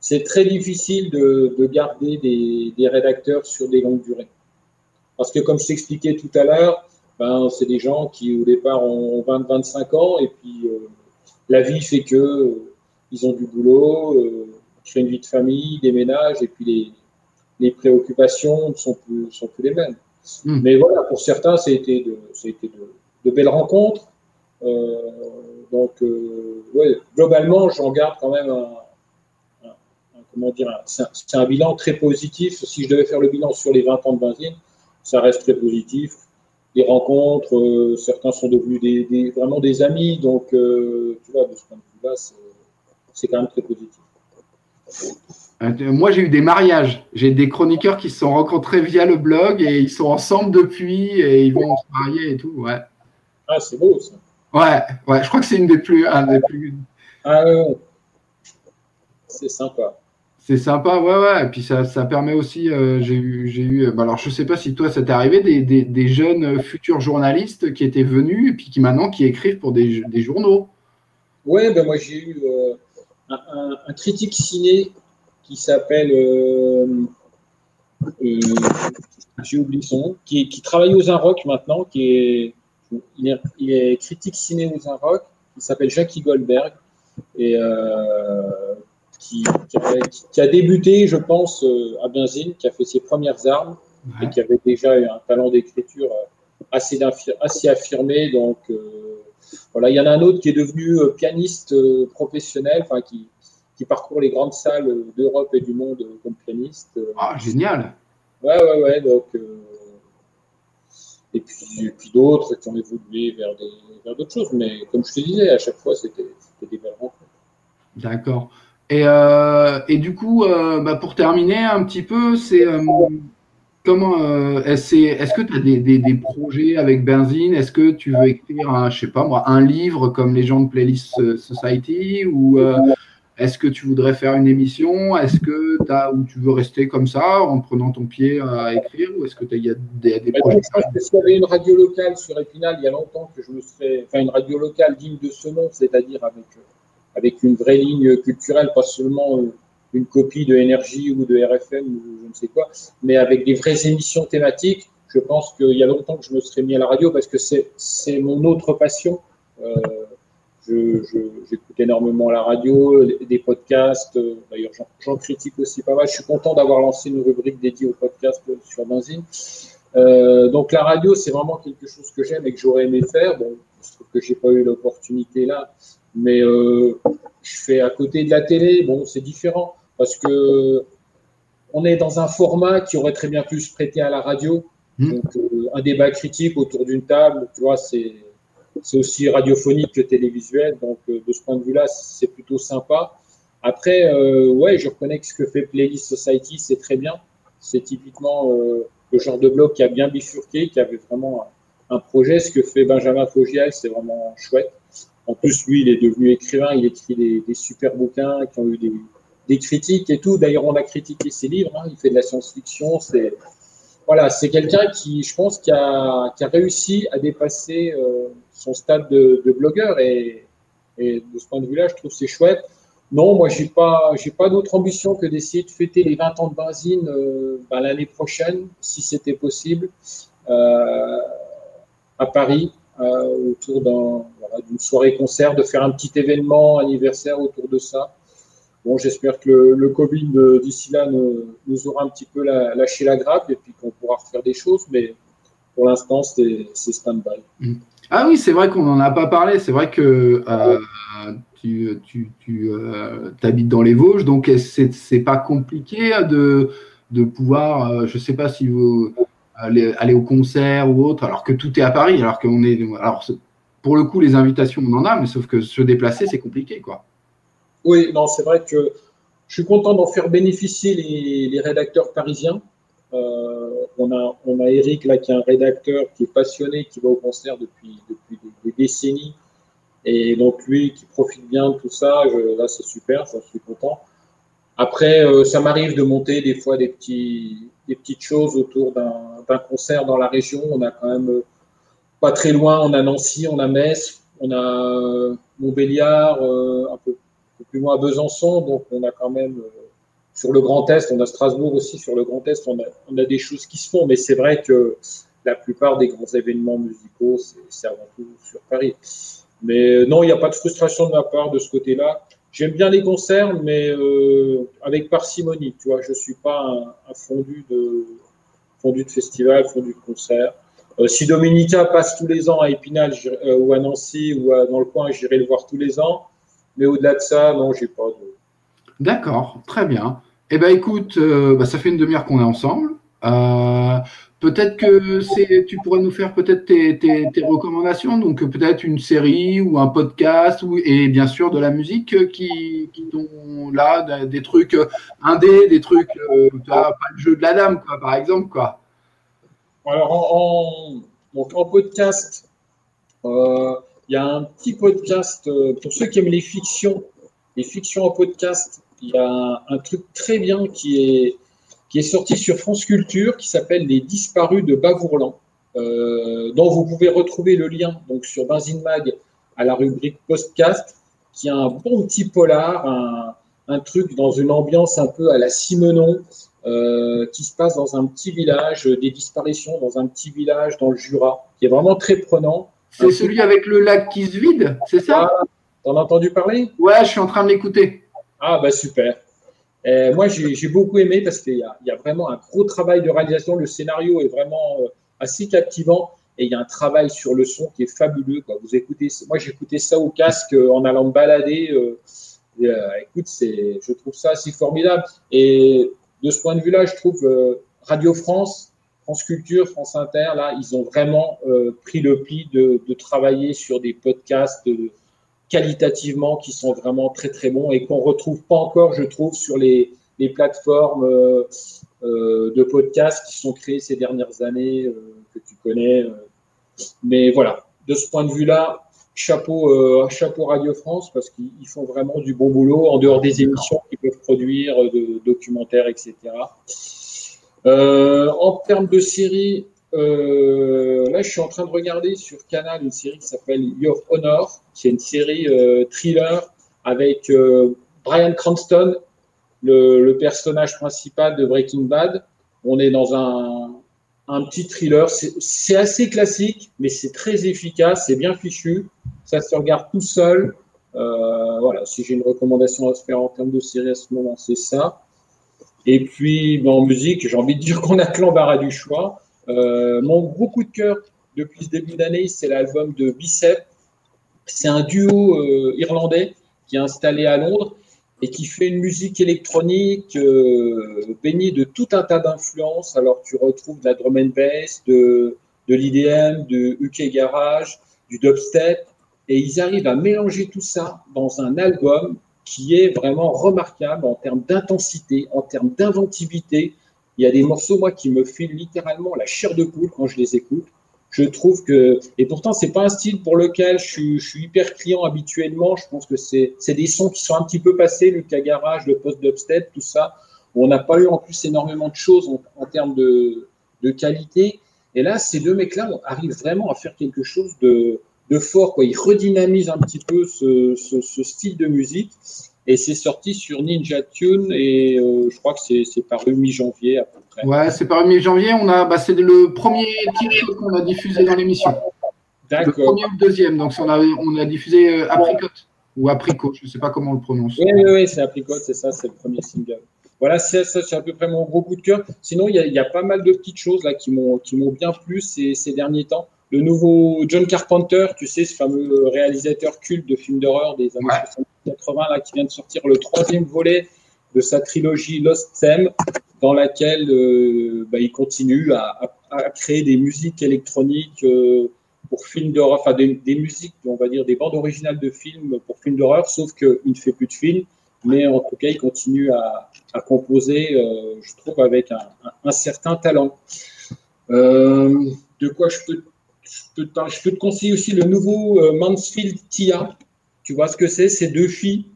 c'est- très difficile de, de garder des, rédacteurs sur des longues durées. Parce que comme je t'expliquais tout à l'heure, ben, c'est des gens qui au départ ont 20-25 ans et puis la vie fait que ils ont du boulot, créent une vie de famille, des ménages et puis les, les préoccupations ne sont plus, sont plus les mêmes. Mm. Mais voilà, pour certains, ça a été de, ça a été de, de belles rencontres. Euh, donc, euh, ouais, globalement, j'en garde quand même un, un- un- comment dire, un- c'est un, bilan très positif. Si je devais faire le bilan sur les 20 ans de benzine, ça reste très positif. Les rencontres, euh, certains sont devenus des, des- vraiment des amis. Donc, tu vois, de ce point de vue-là, c'est quand même très positif. Moi, j'ai eu des mariages. J'ai des chroniqueurs qui se sont rencontrés via le blog et ils sont ensemble depuis et ils vont se marier et tout. Ouais, Ah, c'est beau ça. ouais, ouais. Je crois que c'est une des plus, un des plus Ah, ouais, c'est sympa. C'est sympa, ouais, ouais. Et puis ça, ça permet aussi, euh, j'ai eu, j'ai eu, bah alors je sais pas si toi ça t'est arrivé, des, des, des jeunes futurs journalistes qui étaient venus et puis qui maintenant qui écrivent pour des, des journaux. Ouais, ben moi j'ai eu euh, un, un- un critique ciné qui s'appelle, euh, euh, j'ai oublié son nom, qui, qui travaille aux Inrock maintenant, qui est il, est, il est critique ciné aux Inrock, il s'appelle Jackie Goldberg et euh, qui, qui, a, qui a débuté, je pense, à Benzine, qui a fait ses premières armes et qui avait déjà un talent d'écriture assez, affirmé. Donc, euh, voilà, il y en a un autre qui est devenu euh, pianiste euh, professionnel, enfin, qui, qui parcourt les grandes salles euh, d'Europe et du monde comme pianiste. Ah, génial. Ouais, ouais, ouais. Donc, euh, et puis, et puis d'autres qui ont évolué vers des- vers d'autres choses. Mais comme je te disais, à chaque fois, c'était c'était des belles rencontres. D'accord. Et, euh, et du coup, euh, bah, pour terminer un petit peu, c'est comment euh, est-ce est que tu as des, des- des projets avec Benzine? Est-ce que tu veux écrire un, je sais pas moi, un livre comme les gens de Playlist euh, Society? Ou euh, est-ce que tu voudrais faire une émission? Est-ce que t'as ou tu veux rester comme ça en prenant ton pied à écrire? Ou est-ce que tu as, des, des Mais projets? y avait une radio locale sur Épinal, il y a longtemps que je me serais. Enfin, une radio locale digne de ce nom, c'est-à-dire avec, avec une vraie ligne culturelle, pas seulement euh, une copie de Énergie ou de RFM ou je ne sais quoi, mais avec des vraies émissions thématiques. Je pense qu'il y a longtemps que je me serais mis à la radio parce que c'est mon autre passion. Euh, J'écoute énormément la radio, des podcasts. euh, D'ailleurs, j'en- j'en critique aussi pas mal. Je suis content d'avoir lancé une rubrique dédiée aux podcasts sur Benzine. Euh, donc la radio, c'est vraiment quelque chose que j'aime et que j'aurais aimé faire. Bon, je trouve que j'ai pas eu l'opportunité là, mais euh, je fais à côté de la télé. Bon, c'est différent parce que on est dans un format qui aurait très bien pu se prêter à la radio. Mm. Donc euh, un débat critique autour d'une table, tu vois, c'est c'est aussi radiophonique que télévisuel. Donc euh, de ce point de vue-là, c'est plutôt sympa. Après, euh, ouais, je reconnais que ce que fait Playlist Society, c'est très bien. C'est typiquement euh, le genre de blog qui a bien bifurqué, qui avait vraiment un, un projet. Ce que fait Benjamin Fogiel, c'est vraiment chouette. En plus, lui, il est devenu écrivain, il écrit des, des super bouquins qui ont eu des, des critiques et tout. D'ailleurs, on a critiqué ses livres. hein. Il fait de la science-fiction. C'est voilà, c'est quelqu'un qui, je pense, qui a, réussi à dépasser euh, son stade de, blogueur et, de ce point de vue-là, je trouve c'est chouette. Non, moi, j'ai pas, j'ai pas d'autre ambition que d'essayer de fêter les 20 ans de benzine euh, ben, l'année prochaine, si c'était possible, euh, à Paris, autour d'une soirée concert, de faire un petit événement anniversaire autour de ça. Bon, j'espère que le, Covid euh, d'ici là nous aura un petit peu la- lâché la grappe et puis qu'on pourra refaire des choses, mais pour l'instant, c'est, stand-by. Ah oui, c'est vrai qu'on n'en a pas parlé. C'est vrai que euh, tu, tu, tu euh, habites dans les Vosges, donc c'est pas compliqué de, pouvoir, euh, je sais pas si vous aller, aller au concert ou autre, alors que tout est à Paris, alors qu'on est. Alors, pour le coup, les invitations, on en a, mais sauf que se déplacer, c'est compliqué, quoi. Oui, non, c'est vrai que je suis content d'en faire bénéficier les, rédacteurs parisiens. Euh, on, a, on a Eric, là, qui est un rédacteur qui est passionné, qui va au concert depuis, depuis des, décennies. Et donc, lui, qui profite bien de tout ça, je- là, c'est super, j'en suis content. Après, euh, ça m'arrive de monter des fois des, petits, des petites choses autour d'un concert dans la région. On a quand même euh, pas très loin, on a Nancy, on a Metz, on a Montbéliard, un peu plus loin à Besançon, donc on a quand même euh, sur le Grand Est, on a Strasbourg aussi, sur le Grand Est, on a, des choses qui se font, mais c'est vrai que la plupart des grands événements musicaux, c'est- avant tout sur Paris. Mais euh, non, il n'y a pas de frustration de ma part de ce côté-là. J'aime bien les concerts, mais euh, avec parcimonie, tu vois, je ne suis pas un, fondu, de, fondu de festival, fondu de concert. Si Dominica passe tous les ans à Épinal ou à Nancy ou dans le coin, j'irai le voir tous les ans. Mais au-delà de ça, non, j'ai pas de. D'accord, très bien. Eh ben écoute, euh, bah, ça fait une demi-heure qu'on est ensemble. Euh, peut-être que c'est, tu pourrais nous faire peut-être tes, tes- tes recommandations, donc peut-être une série ou un podcast, ou, et bien sûr de la musique qui, qui t'ont là, des, trucs indés, des trucs, euh, pas le jeu de la dame, quoi, par exemple, quoi. Alors, en, en- donc, en podcast, euh, il y a un petit podcast euh, pour ceux qui aiment les fictions, les fictions en podcast. Il y a un, truc très bien qui est, qui est sorti sur France Culture qui s'appelle Les disparus de Bavourlan, euh, dont vous pouvez retrouver le lien donc, sur Benzine Mag à la rubrique podcast, qui est un bon petit polar, un, truc dans une ambiance un peu à la Simenon, euh, qui se passe dans un petit village, des disparitions dans un petit village dans le Jura, qui est vraiment très prenant. C'est celui avec le lac qui se vide, c'est ça T'en as entendu parler? Ouais, je suis en train de l'écouter. Ah, bah super. Euh, moi, j'ai beaucoup aimé parce qu'il y, y a vraiment un gros travail de réalisation. Le scénario est vraiment euh, assez captivant et il y a un travail sur le son qui est fabuleux. Quoi. Vous écoutez, moi, j'écoutais ça au casque euh, en allant me balader. écoute, je trouve ça assez formidable. Et de ce point de vue-là, je trouve Radio France, France Culture, France Inter, là, ils ont vraiment euh, pris le pli de, travailler sur des podcasts euh, qualitativement qui sont vraiment très très bons et qu'on retrouve pas encore, je trouve, sur les, plateformes euh, de podcasts qui sont créés ces dernières années, que tu connais. mais voilà, de ce point de vue-là, chapeau, chapeau Radio France parce qu'ils font vraiment du bon boulot en dehors des émissions qu'ils peuvent produire, de documentaires, etc. en termes de séries, là, je suis en train de regarder sur Canal une série qui s'appelle Your Honor, qui est une série thriller avec Brian Cranston, le, personnage principal de Breaking Bad. On est dans un, petit thriller. C'est assez classique, mais c'est très efficace, c'est bien fichu. Ça se regarde tout seul. Euh, voilà, si j'ai une recommandation à se faire en termes de série à ce moment, c'est ça. Et puis, ben, en musique, j'ai envie de dire qu'on a que l'embarras du choix. Euh, mon gros coup de cœur depuis ce début d'année, c'est l'album de Bicep. C'est un duo euh, irlandais qui est installé à Londres et qui fait une musique électronique euh, baignée de tout un tas d'influences. Alors tu retrouves de la drum and bass, de, de l'IDM, de UK Garage, du dubstep, et ils arrivent à mélanger tout ça dans un album qui est vraiment remarquable en termes d'intensité, en termes d'inventivité. Il y a des morceaux, moi, qui me filent littéralement la chair de poule quand je les écoute je trouve que, et pourtant, c'est pas un style pour lequel je suis, hyper client habituellement. Je pense que c'est des sons qui sont un petit peu passés, le cas garage, le post dubstep, tout ça. Où on n'a pas eu en plus énormément de choses en, termes de, de, qualité. Et là, ces deux mecs-là arrivent vraiment à faire quelque chose de, de fort. Quoi. Ils redynamisent un petit peu ce, ce, ce style de musique. Et c'est sorti sur Ninja Tune et euh, je crois que c'est paru mi-janvier à peu près. Ouais, c'est paru mi-janvier. On a, bah, c'est le premier titre qu'on a diffusé dans l'émission. Le premier ou le deuxième. Donc on a, on a diffusé euh, Apricot ou Apricot, je ne sais pas comment on le prononce. Oui, oui, oui c'est Apricot, c'est ça, c'est le premier single. Voilà, c'est à peu près mon gros coup de cœur. Sinon, il y, y, a pas mal de petites choses là qui m'ont bien plu ces, ces derniers temps le nouveau John Carpenter, tu sais, ce fameux réalisateur culte de films d'horreur des années 70-80, là, qui vient de sortir le troisième volet de sa trilogie Lost Theme, dans laquelle euh, bah, il continue à, créer des musiques électroniques euh, pour films d'horreur, enfin des, musiques, on va dire des bandes originales de films pour films d'horreur, sauf qu'il ne fait plus de films, mais en tout cas, il continue à, composer, euh, je trouve, avec un, certain talent. de quoi je peux je peux, te, conseiller aussi le nouveau euh, Mansfield Tia. Tu vois ce que c'est? Ces deux filles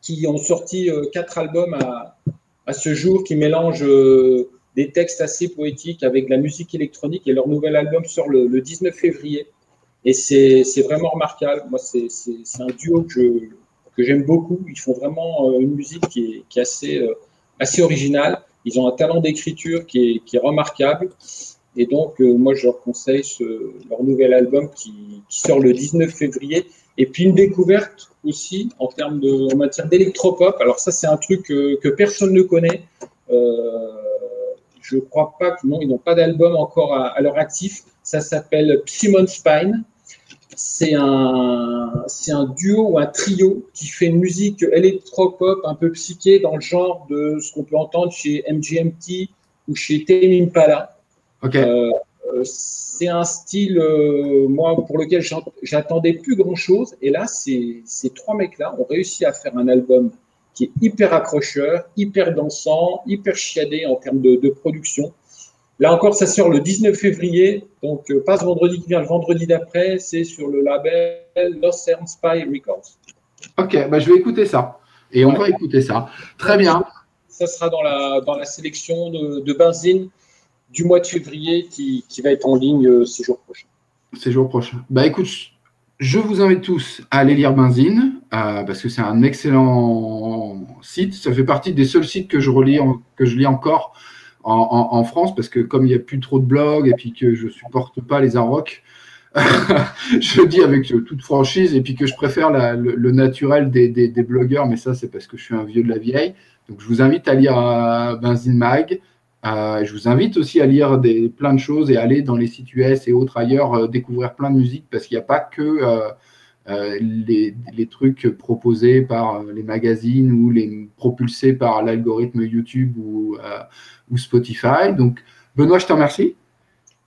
qui ont sorti euh, quatre albums à, ce jour, qui mélangent euh, des textes assez poétiques avec de la musique électronique. Et leur nouvel album sort le, 19 février. Et c'est vraiment remarquable. Moi, c'est un duo que j'aime beaucoup. Ils font vraiment une musique qui est, assez, originale. Ils ont un talent d'écriture qui est remarquable. Et donc, euh, moi, je leur conseille leur nouvel album qui, sort le 19 février. Et puis, une découverte aussi en, termes en matière d'électropop. Alors, ça, c'est un truc que, personne ne connaît. Euh, je crois pas que non, ils n'ont pas d'album encore à, leur actif. Ça s'appelle Simon Spine. C'est un, c'est un duo ou un trio qui fait une musique électropop un peu psyché dans le genre de ce qu'on peut entendre chez MGMT ou chez Tame Impala. Euh, c'est un style, euh, moi, pour lequel j'attendais plus grand-chose. Et là, ces, ces trois mecs-là ont réussi à faire un album qui est hyper accrocheur, hyper dansant, hyper chiadé en termes de, production. Là encore, ça sort le 19 février, donc euh, pas ce vendredi qui vient, le vendredi d'après, c'est sur le label Lost Spy Records. Ok, bah, je vais écouter ça. Et on va écouter ça. Très bien. Ça sera dans la, dans la sélection de, de Benzine du mois de février qui, va être en ligne euh, ces jours prochains. Ces jours prochains. Bah écoute, je vous invite tous à aller lire Benzine euh, parce que c'est un excellent site. Ça fait partie des seuls sites que je relis, que je lis encore en, France parce que comme il n'y a plus trop de blogs et puis que je supporte pas les Arocs, je dis avec toute franchise et puis que je préfère le, naturel des, des, blogueurs, mais ça c'est parce que je suis un vieux de la vieille. Donc je vous invite à lire euh, Benzine Mag. Euh, je vous invite aussi à lire des, plein de choses et aller dans les sites US et autres ailleurs euh, découvrir plein de musique parce qu'il n'y a pas que euh, les, trucs proposés par les magazines ou les propulsés par l'algorithme YouTube ou, ou, Spotify. Donc, Benoît, je te remercie.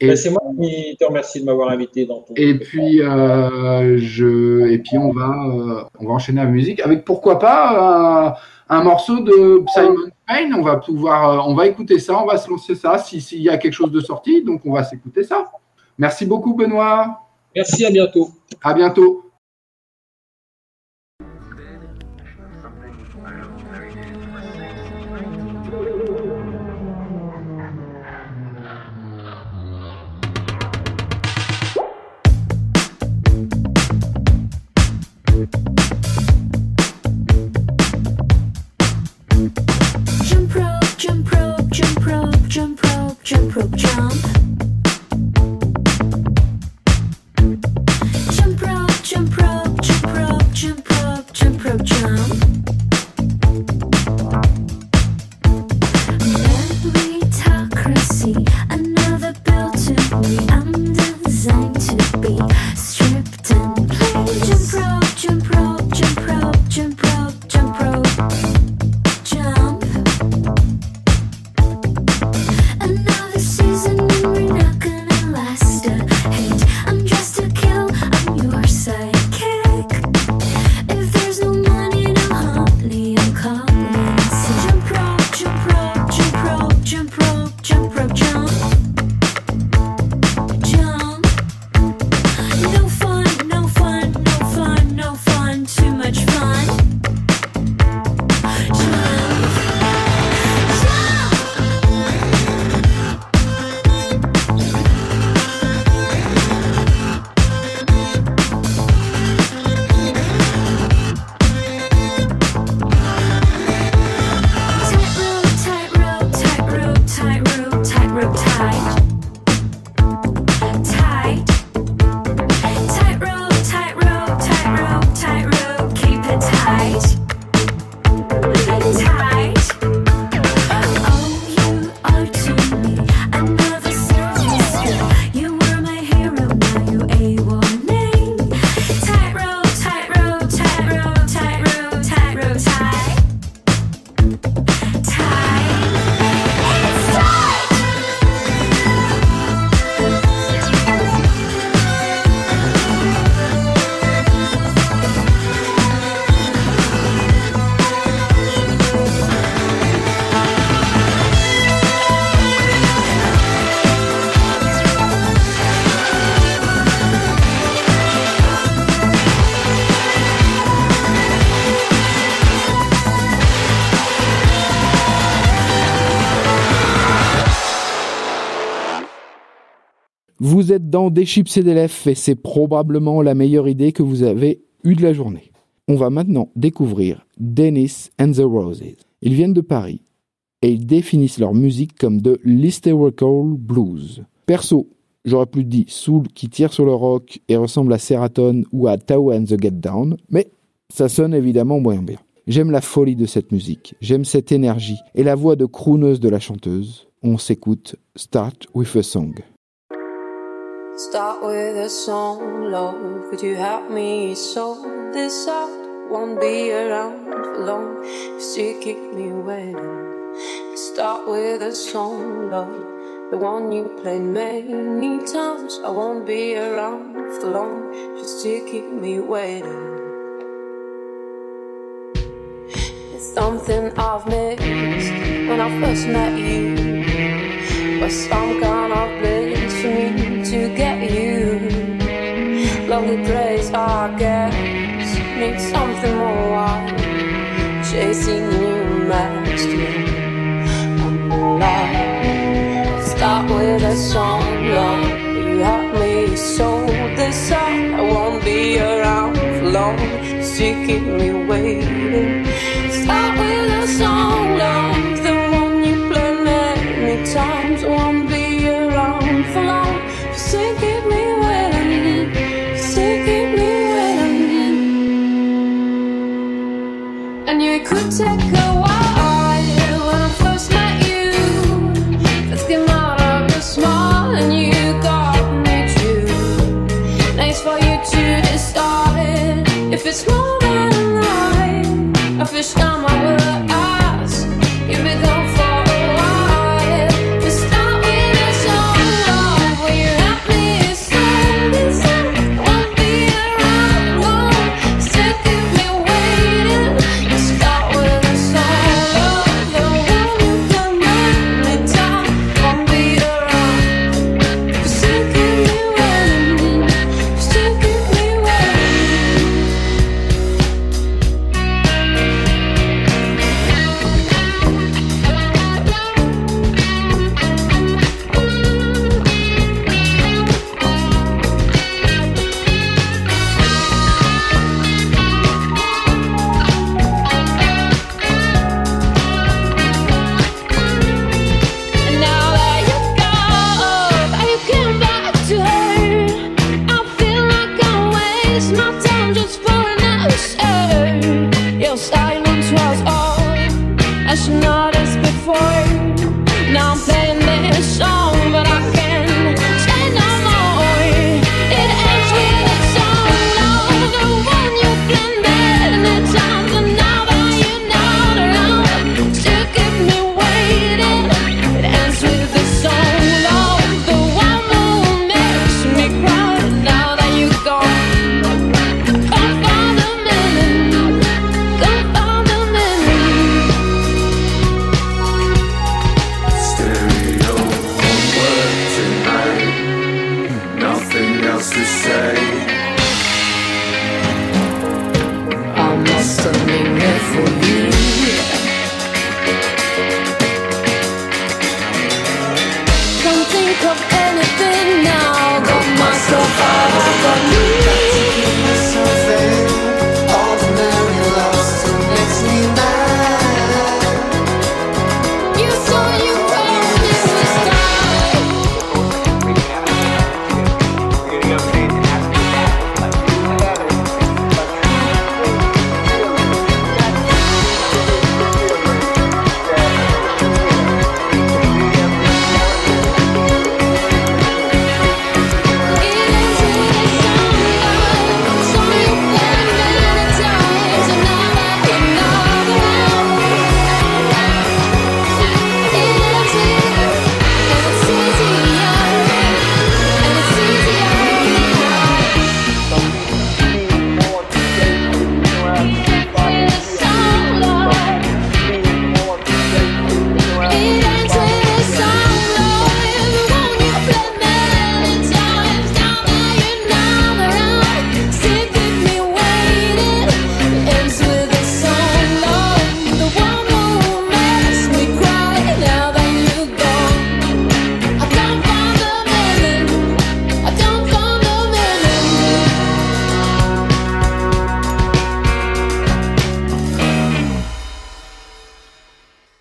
Ben, c'est moi qui te remercie de m'avoir invité dans ton. et puis, je, et puis on va, on va enchaîner la musique avec pourquoi pas un morceau de Simon Payne. On va pouvoir, euh, on va écouter ça, on va se lancer ça. Si- S'il y a quelque chose de sorti, donc on va s'écouter ça. Merci beaucoup, Benoît. Merci, à bientôt. À bientôt. Vous êtes dans des chips et des lèvres et c'est probablement la meilleure idée que vous avez eue de la journée. On va maintenant découvrir Dennis and the Roses. Ils viennent de Paris et ils définissent leur musique comme de l'hysterical blues. Perso, j'aurais plus dit soul qui tire sur le rock et ressemble à Seraton ou à Tao and the Get Down, mais ça sonne évidemment moyen bien. J'aime la folie de cette musique, j'aime cette énergie et la voix de crooneuse de la chanteuse. On s'écoute Start with a Song. Start with a song, love. Could you help me so this out won't be around for long? You still keep me waiting. Start with a song, love. The one you played many times. I won't be around for long. You still keep me waiting. It's something I've missed when I first met you. But some kind of bliss Lonely place, I guess. Need something more wild. Chasing new master. Start with a song, love. You help me so this. I won't be around for long. Still keep me waiting. Start with a song, love. Take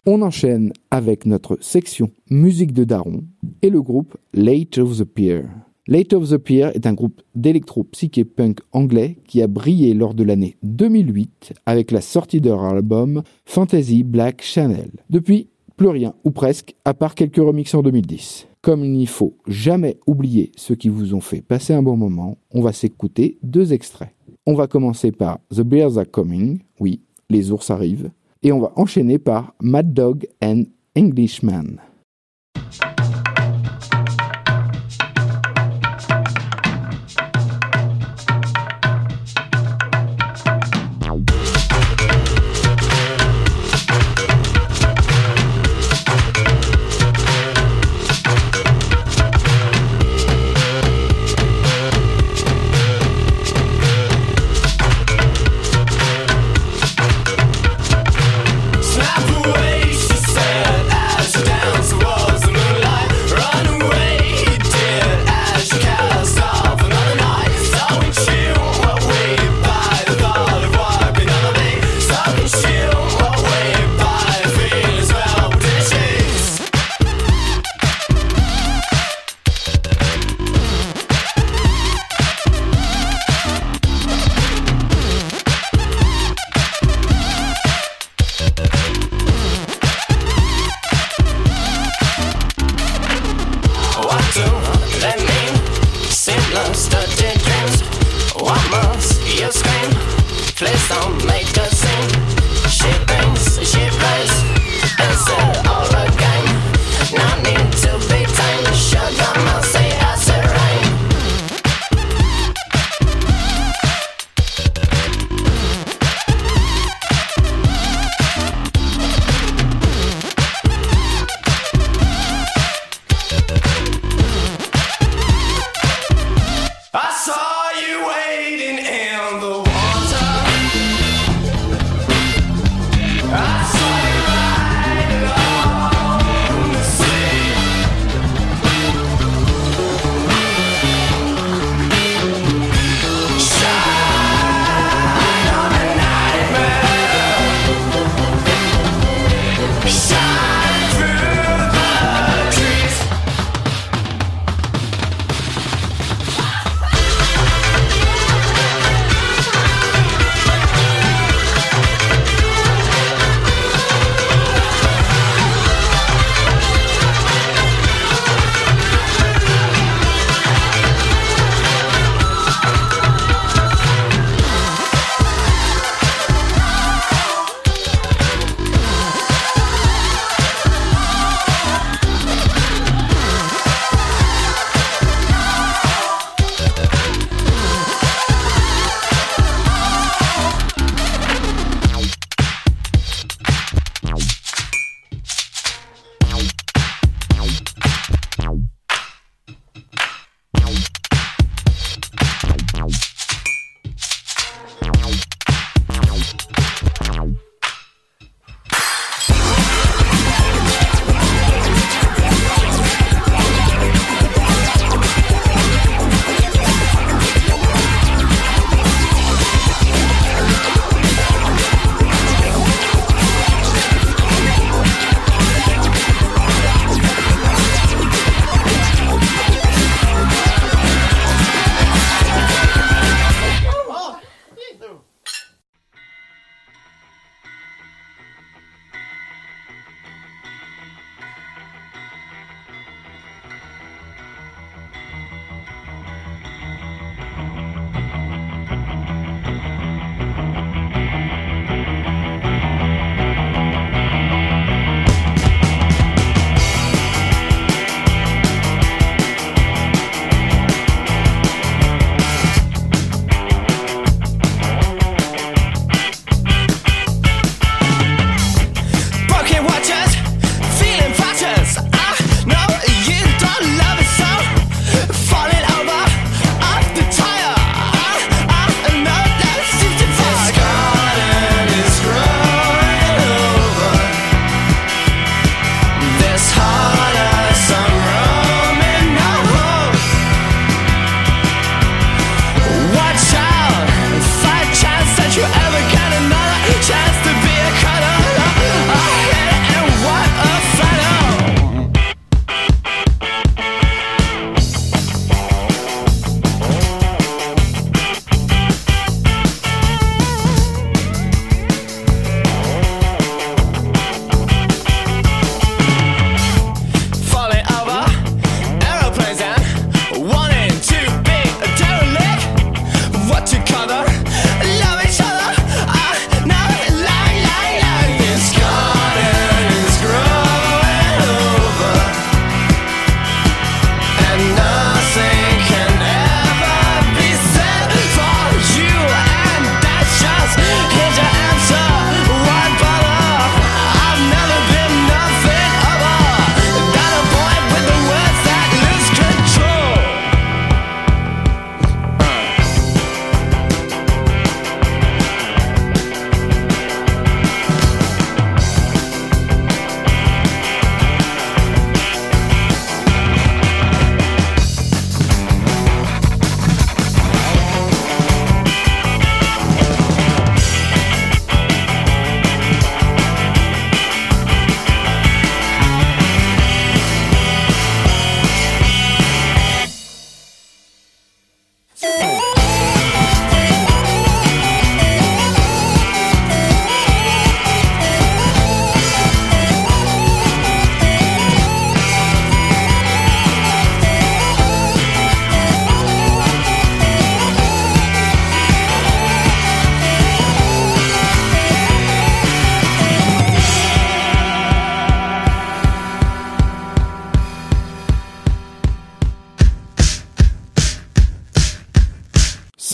On enchaîne avec notre section musique de Daron et le groupe Late of the Pier. Late of the Pier est un groupe d'électro-psyché punk anglais qui a brillé lors de l'année 2008 avec la sortie de leur album Fantasy Black Channel. Depuis, plus rien, ou presque, à part quelques remixes en 2010. Comme il n'y faut jamais oublier ceux qui vous ont fait passer un bon moment, on va s'écouter deux extraits. On va commencer par The Bears Are Coming, oui, les ours arrivent, et on va enchaîner par Mad Dog and Englishman.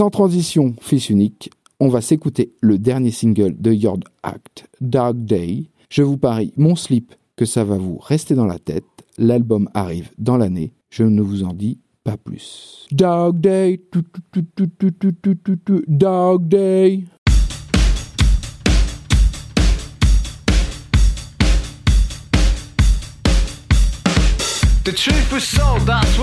Sans transition, fils unique, on va s'écouter le dernier single de Yord Act, Dark Day. Je vous parie mon slip que ça va vous rester dans la tête. L'album arrive dans l'année. Je ne vous en dis pas plus. Dark Day, Dark Day. The truth was sold, that's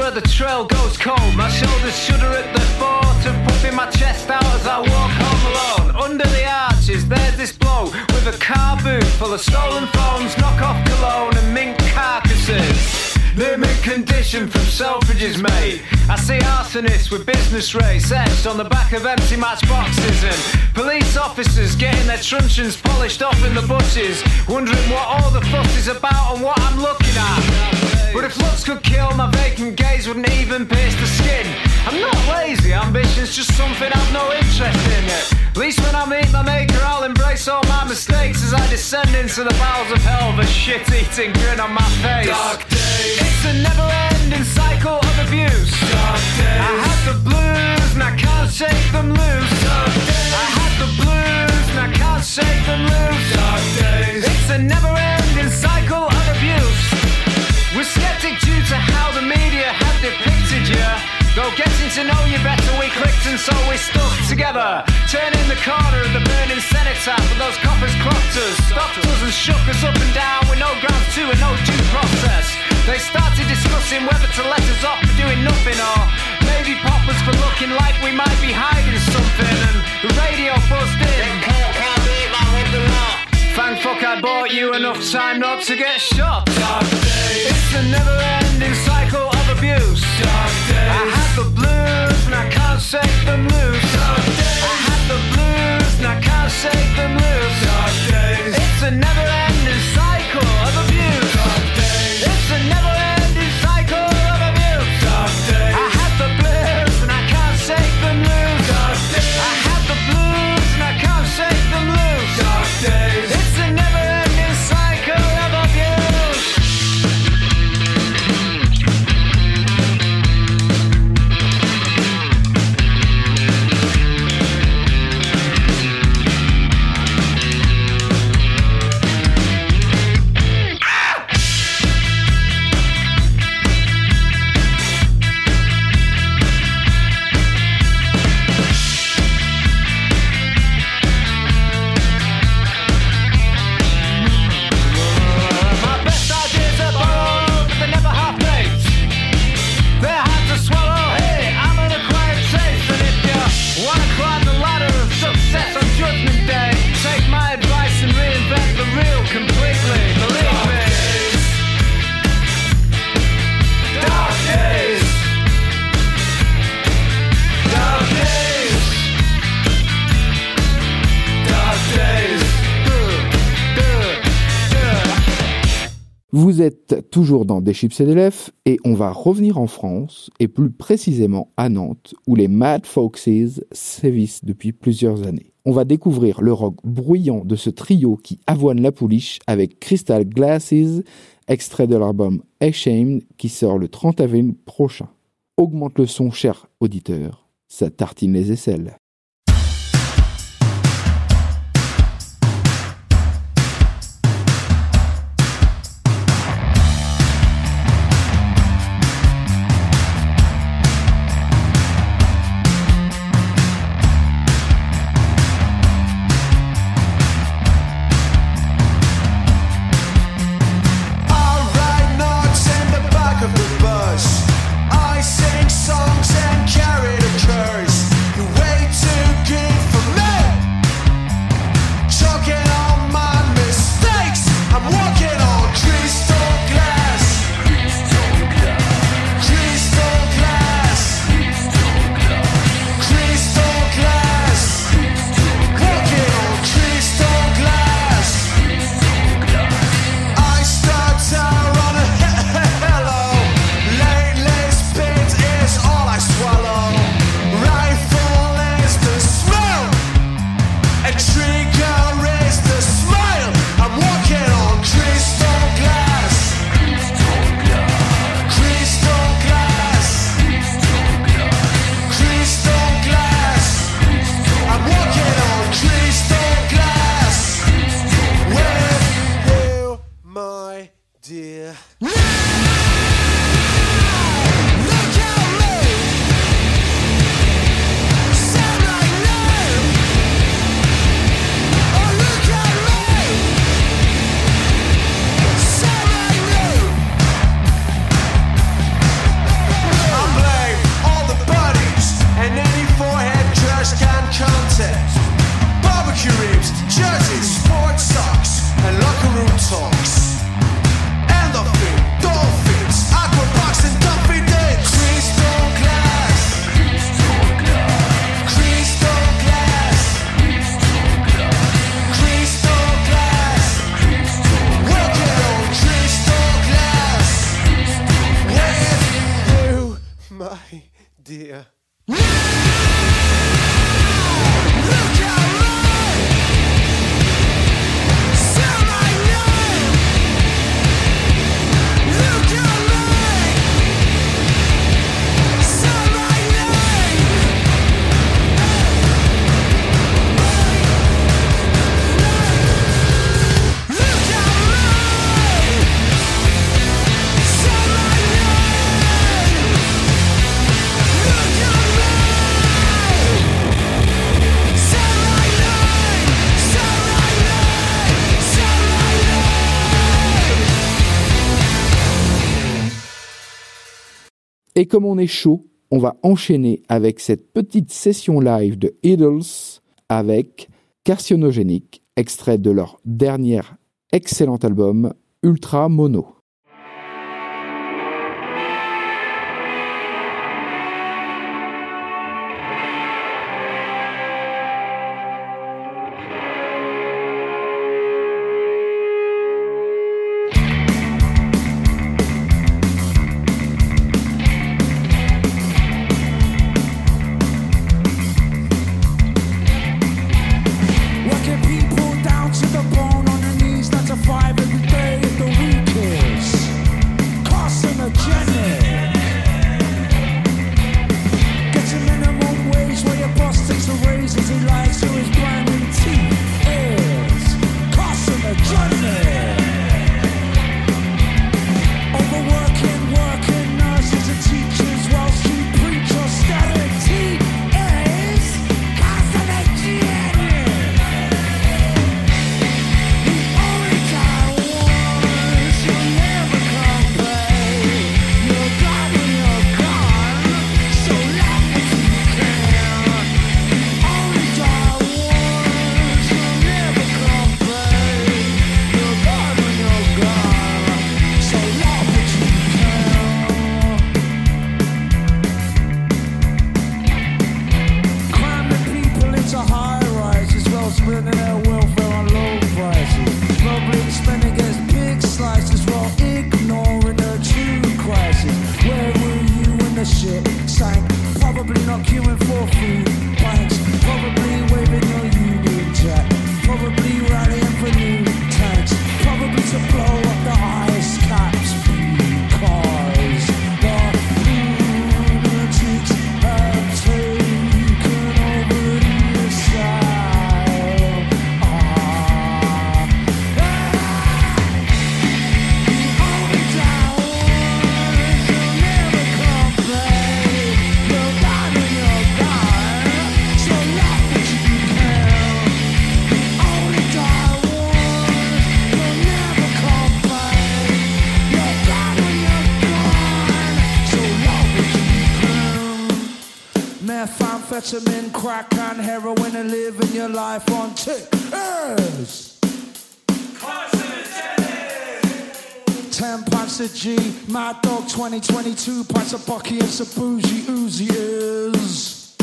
of puffing my chest out as I walk home alone. Under the arches, there's this blow with a car boot full of stolen phones, knockoff cologne, and mink carcasses. Limit condition from Selfridges, mate. I see arsonists with business rates etched on the back of empty matchboxes and police officers getting their truncheons polished off in the bushes, wondering what all the fuss is about and what I'm looking at. But if looks could kill, my vacant gaze wouldn't even pierce the skin. I'm not lazy, ambition's just something I've no interest in. At least when I meet my maker, I'll embrace all my mistakes as I descend into the bowels of hell with a shit-eating grin on my face. Dark days. It's a never-ending cycle of abuse. Dark days. I had the blues and I can't shake them loose. Dark days. I had the blues and I can't shake them loose. Dark days. It's a never-ending you. Though getting to know you better, we clicked and so we stuck together. Turning the corner of the burning cenotaph, but those coppers clocked us, stopped us and shook us up and down with no grounds to and no due process. They started discussing whether to let us off for doing nothing or maybe pop us for looking like we might be hiding something. And the radio buzzed in. Thank fuck I bought you enough time not to get shot. It's a never ending cycle abuse. Dark days. I had the blues and I can't shake them loose. Dark days. I had the blues and I can't shake them loose. Dark days. It's a Vous êtes toujours dans Des Chips et des Lèvres et on va revenir en France et plus précisément à Nantes où les Mad Foxes sévissent depuis plusieurs années. On va découvrir le rock bruyant de ce trio qui avoine la pouliche avec Crystal Glasses, extrait de l'album Ashamed qui sort le 30 avril prochain. Augmente le son, cher auditeur, ça tartine les aisselles. Et comme on est chaud, on va enchaîner avec cette petite session live de Idols avec Carcinogénique, extrait de leur dernier excellent album Ultra Mono. public spending Catch crack and heroin and living your life on tickers. Ten pints of G, Mad Dog 2022, pints of Bucky and some bougie Uzi is.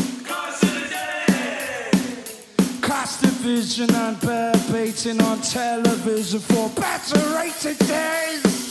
Cast division and bear baiting on television for better rated days.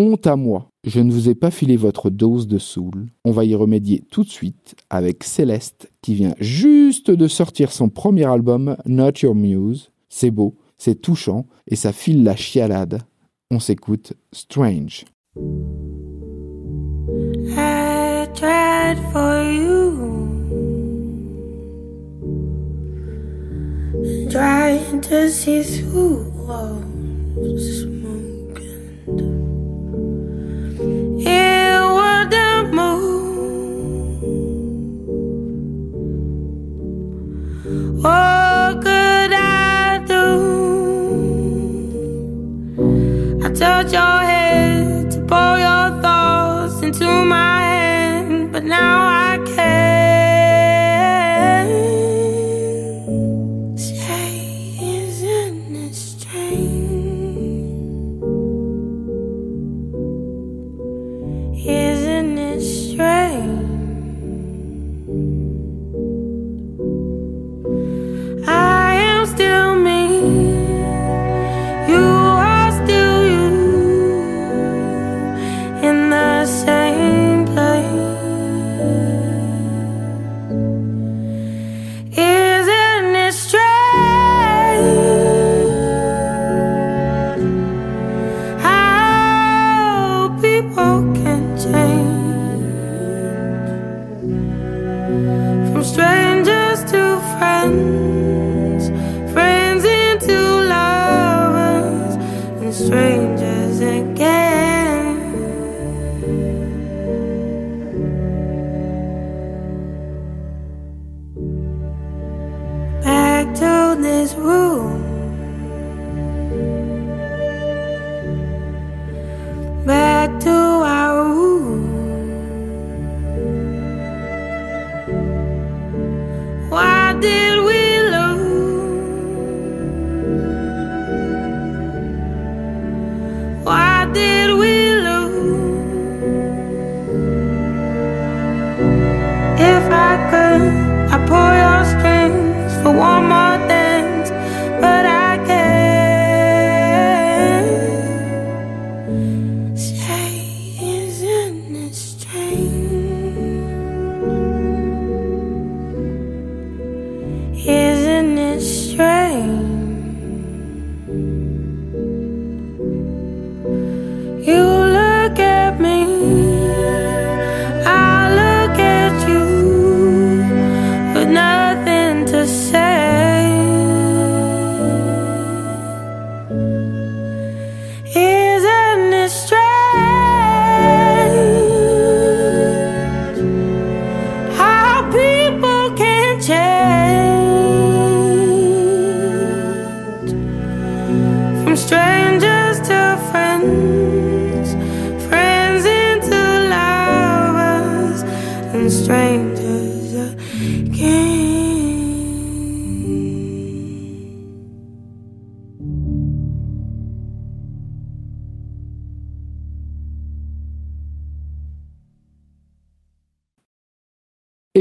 Honte à moi, je ne vous ai pas filé votre dose de soul. On va y remédier tout de suite avec Céleste qui vient juste de sortir son premier album Not Your Muse. C'est beau, c'est touchant et ça file la chialade. On s'écoute Strange. I tried for you. Trying to see through move.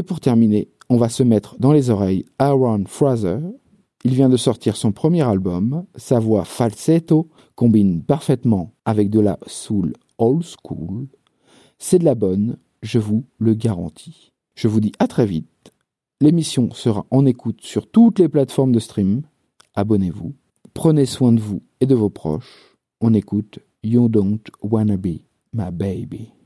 Pour terminer, on va se mettre dans les oreilles Aaron Fraser. Il vient de sortir son premier album. Sa voix falsetto combine parfaitement avec de la soul old school. C'est de la bonne, je vous le garantis. Je vous dis à très vite. L'émission sera en écoute sur toutes les plateformes de stream. Abonnez-vous. Prenez soin de vous et de vos proches. On écoute You Don't Wanna Be My Baby.